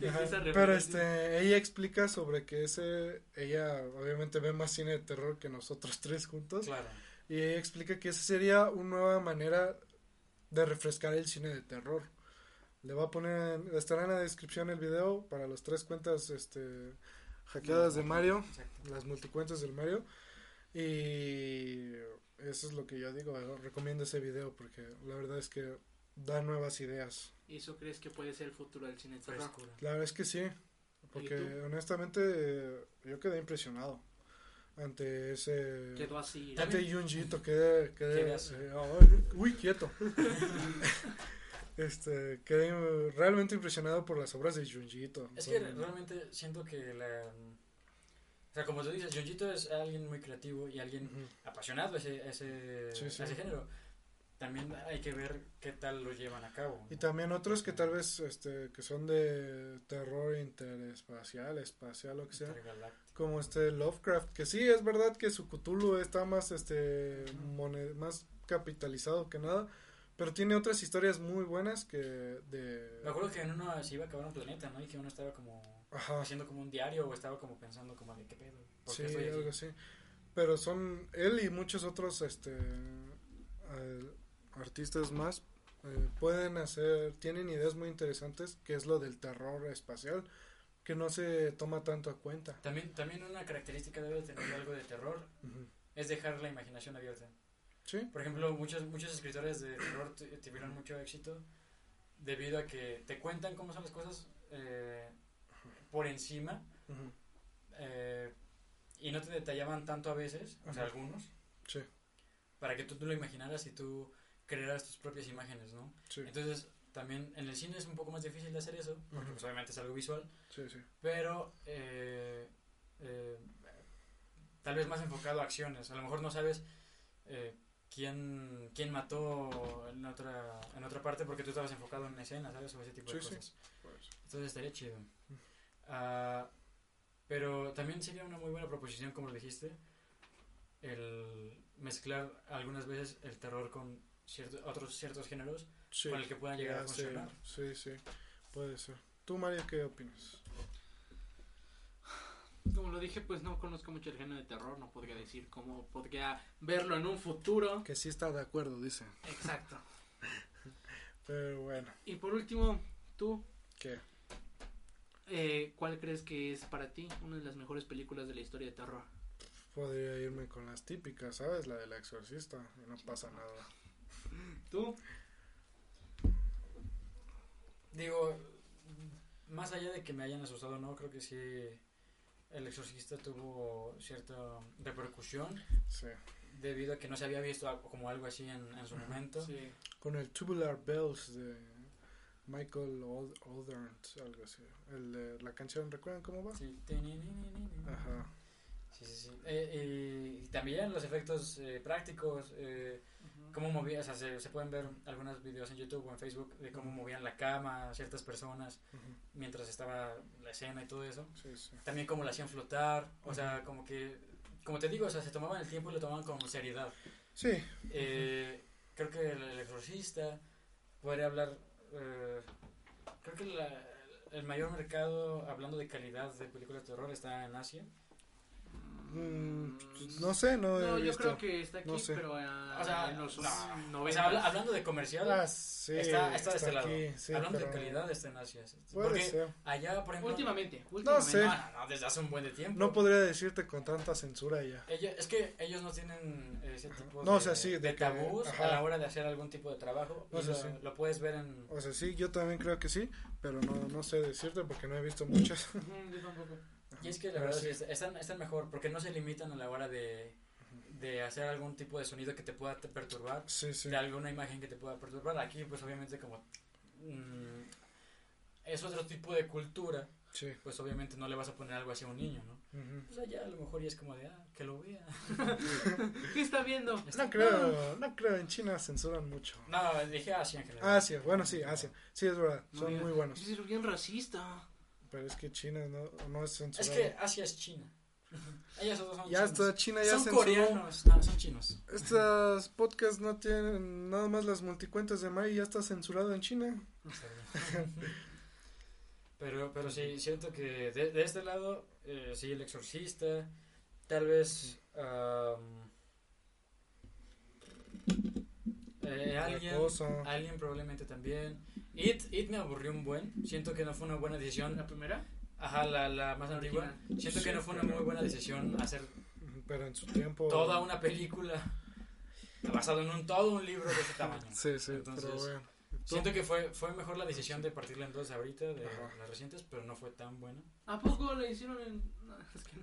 Esa Pero este, ella explica sobre que ese, ella obviamente ve más cine de terror que nosotros tres juntos. Claro. Y ella explica que esa sería una nueva manera de refrescar el cine de terror. Le va a poner, estará en la descripción el video para las tres cuentas este, hackeadas de Mario, Exacto. las multicuentas del Mario. Y eso es lo que yo digo, recomiendo ese video porque la verdad es que da nuevas ideas. ¿Y eso crees que puede ser el futuro del cine de terror? La verdad es que sí, porque honestamente yo quedé impresionado ante ese... Quedó así. Ante Junjito quedé, quedé, eh, ay, uy, quieto. este, quedé realmente impresionado por las obras de Junjito. Es que realmente siento que la. O sea, como tú dices, Junjito es alguien muy creativo y alguien apasionado a ese, a ese, Sí, sí. a ese género. También hay que ver qué tal lo llevan a cabo. Y también otros que tal vez este que son de terror interespacial, espacial, lo que sea, como este Lovecraft, que sí es verdad que su Cthulhu está más este mone- más capitalizado que nada, Pero tiene otras historias muy buenas que de... Me acuerdo que en uno se iba a acabar un planeta, ¿no? Y que uno estaba como Ajá. haciendo como un diario o estaba como pensando como de qué pedo. ¿Por Sí, qué estoy algo así. Pero son él y muchos otros este eh, artistas más eh, pueden hacer, tienen ideas muy interesantes, que es lo del terror espacial, que no se toma tanto a cuenta. También, también una característica debe tener algo de terror es dejar la imaginación abierta. Sí, Por ejemplo, muchos, muchos escritores de terror tu- tuvieron mucho éxito debido a que te cuentan cómo son las cosas eh, por encima eh, y no te detallaban tanto a veces, o sea, algunos, sí, para que tú, tú lo imaginaras y tú crearas tus propias imágenes, ¿no? sí, Entonces, también en el cine es un poco más difícil de hacer eso, porque pues, obviamente es algo visual, sí, sí. pero eh, tal vez más enfocado a acciones. A lo mejor no sabes eh, quién, quién mató en otra, en otra parte porque tú estabas enfocado en una escena, ¿sabes? O ese tipo de Sí, sí. cosas. Entonces estaría chido. Ah, pero también sería una muy buena proposición, como lo dijiste, el mezclar algunas veces el terror con cierto- otros ciertos géneros Sí, con el que puedan llegar a funcionar. sí, sí, puede ser. ¿Tú, María, qué opinas? Como lo dije, pues no conozco mucho el género de terror, no podría decir cómo podría verlo en un futuro. Que sí está de acuerdo, dice. Exacto. Pero bueno, Y por último, tú, ¿qué? eh, ¿cuál crees que es para ti una de las mejores películas de la historia de terror? Podría irme con las típicas, ¿sabes? La del exorcista, y no pasa nada. ¿Tú? Digo, más allá de que me hayan asustado, no, creo que sí el exorcista tuvo cierta repercusión Sí. debido a que no se había visto algo- como algo así en, en su momento. Sí. Con el Tubular Bells de Michael Oldern, algo así. El de la canción, ¿recuerdan cómo va? Sí. Ajá. Sí, sí, sí. Eh, y, y también los efectos eh, prácticos, eh, cómo movían, o sea, se, se pueden ver algunos videos en YouTube o en Facebook de cómo movían la cama ciertas personas mientras estaba la escena y todo eso. Sí, sí. También cómo la hacían flotar, o sea, como que, como te digo, o sea, se tomaban el tiempo y lo tomaban con seriedad. Sí, Eh, creo que el, el exorcista podría hablar, eh, creo que la- el mayor mercado, hablando de calidad de películas de terror, está en Asia. Mm, no sé, no, No, he yo visto. creo que está aquí, No sé. pero ah, O sea, en los no. O sea, habla- hablando de comercial, Ah, sí, está, está de este lado. aquí, sí, hablando de calidad, está en Asia. Puede Porque ser. allá, por ejemplo... Últimamente, últimamente. sé. No, no, no, desde hace un buen de tiempo. No podría decirte con tanta censura ya. Ellos- es que ellos no tienen ese tipo No, de, o sea, sí, de de que- tabús ajá. a la hora de hacer algún tipo de trabajo. No y sé, lo, sí. lo puedes ver en... O sea, sí, yo también creo que sí, pero no, no sé decirte porque no he visto muchas. Yo tampoco. Y es que la Pero verdad sí. sí, están, están mejor porque no se limitan a la hora de, de hacer algún tipo de sonido que te pueda te perturbar, Sí, sí. de alguna imagen que te pueda perturbar. Aquí pues obviamente como mm, es otro tipo de cultura, Sí. pues obviamente no le vas a poner algo así a un niño, ¿no? ujú. Pues allá a lo mejor ya es como de, ah, que lo vea. ¿Qué está viendo? No creo, no creo, en China censuran mucho. No, dije Asia en general. Asia, bueno, sí, Asia. Sí, es verdad, son Oiga, muy buenos. Es bien racista. Pero es que China no, no es Es censurado. que Asia es China. Ellos son Ya chinos. está, China ya son censuró. coreanos, no, son chinos. Estos podcasts no tienen nada más las multicuentas de Mai, ya está censurado en China. Pero, pero sí, siento que de, de este lado, eh, sí, el exorcista, tal vez eh, La alguien, alguien probablemente también. It, It me aburrió un buen, siento que no fue una buena decisión. ¿La primera? Ajá, la, la más antigua. Siento que no fue una pero- muy buena decisión hacer Pero en su tiempo. toda una película basado en un todo un libro de ese tamaño. Sí, sí, Entonces, pero bueno. Siento que fue, fue mejor la decisión de partirla en dos ahorita, de Ajá. las recientes, pero no fue tan buena. ¿A poco le hicieron en.? No, es que.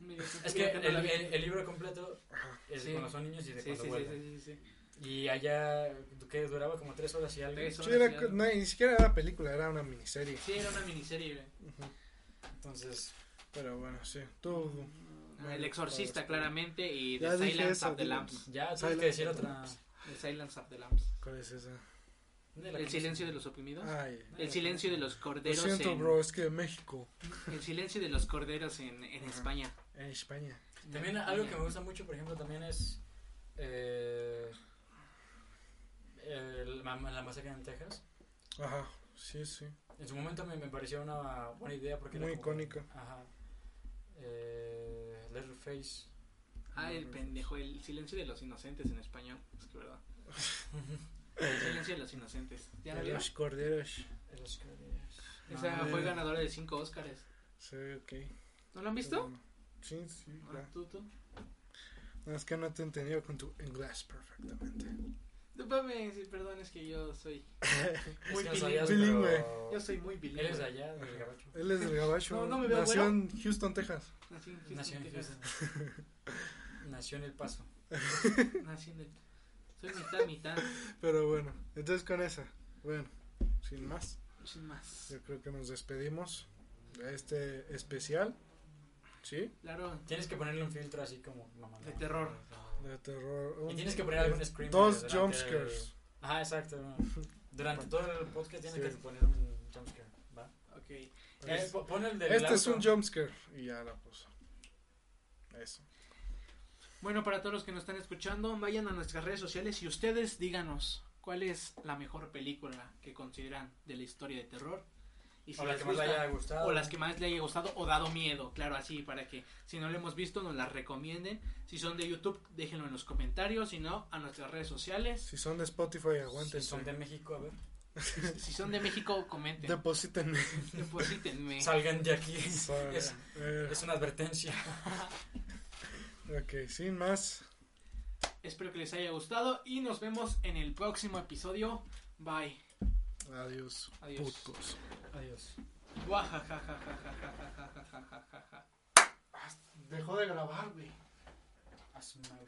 no. Es que el, el- el libro completo es de Sí. cuando son niños y de Sí, cuando sí, sí, vuelven. sí, sí, sí. Y allá, que duraba como tres horas y algo. Tres Sí, era, y algo. no, ni siquiera era película, era una miniserie. Sí, era una miniserie. güey. Entonces, Pero bueno, sí. Tú. Ah, El Exorcista, claramente, y The Silence esa, of the. Lambs. ya tienes Silence que decir otra. The Silence of the Lambs. ¿Cuál es esa? ¿Dónde la El silencio de los oprimidos. Ay. El silencio de los Lo corderos siento, en. bro, es que México. El silencio de los corderos en, en Ajá. España. En España. También algo que me gusta mucho, por ejemplo, también es. eh, el- la, la masacre en Texas. Ajá, sí, sí. En su momento me, me pareció una buena idea porque era Muy icónica. Ajá. Eh, Leatherface. Ah, el pendejo, el silencio de los inocentes en español. Es que verdad. El silencio de los inocentes. ¿Ya De vieron? los corderos. Esa No. fue ganadora de 5 Oscars. Sí, ok. ¿No lo han visto? Bueno, Sí, sí, Ah, claro. ¿Tú, tú? No, es que no te he entendido con tu inglés perfectamente. Discúlpame, sí, perdón, es que yo soy muy Es que no bilingüe. sabías, Bilingüe. pero Yo soy muy bilingüe. Eres de allá, del gabacho. Él es del Gabacho. No, no me veo Nació güero. en Houston, Texas. Nací en Houston, Nació en Texas. Houston. Nació en El Paso. Nací en el... Soy mitad, mitad. Pero bueno, entonces con esa. Bueno, sin más, Sin más. yo creo que nos despedimos de este especial. ¿Sí? Claro. Tienes que ponerle un filtro así como mamá. De terror. De terror. Y Un- tienes que poner algún screamer. Dos jumpscares. el- Ajá, exacto. ¿no? Durante todo el podcast tienes Sí. que poner un jumpscare. ¿va? Ok. Pues, Eh, po- pon el del este es auto. un jumpscare. Y ya la puso. Eso. Bueno, para todos los que nos están escuchando, vayan a nuestras redes sociales y ustedes díganos cuál es la mejor película que consideran de la historia de terror. Y O la les que más le haya gustado. o las que más le haya gustado o dado miedo, claro, así para que si no lo hemos visto nos las recomienden. Si son de YouTube, déjenlo en los comentarios, si no, a nuestras redes sociales. Si son de Spotify, Si aguántense. son de México, a ver. Si son de México, comenten. Deposítenme. Deposítenme. Salgan de aquí. Es, eh, es una advertencia. ok, sin más. Espero que les haya gustado y nos vemos en el próximo episodio. Bye. Adiós. Putos. Adiós. Dejó de grabar, güey.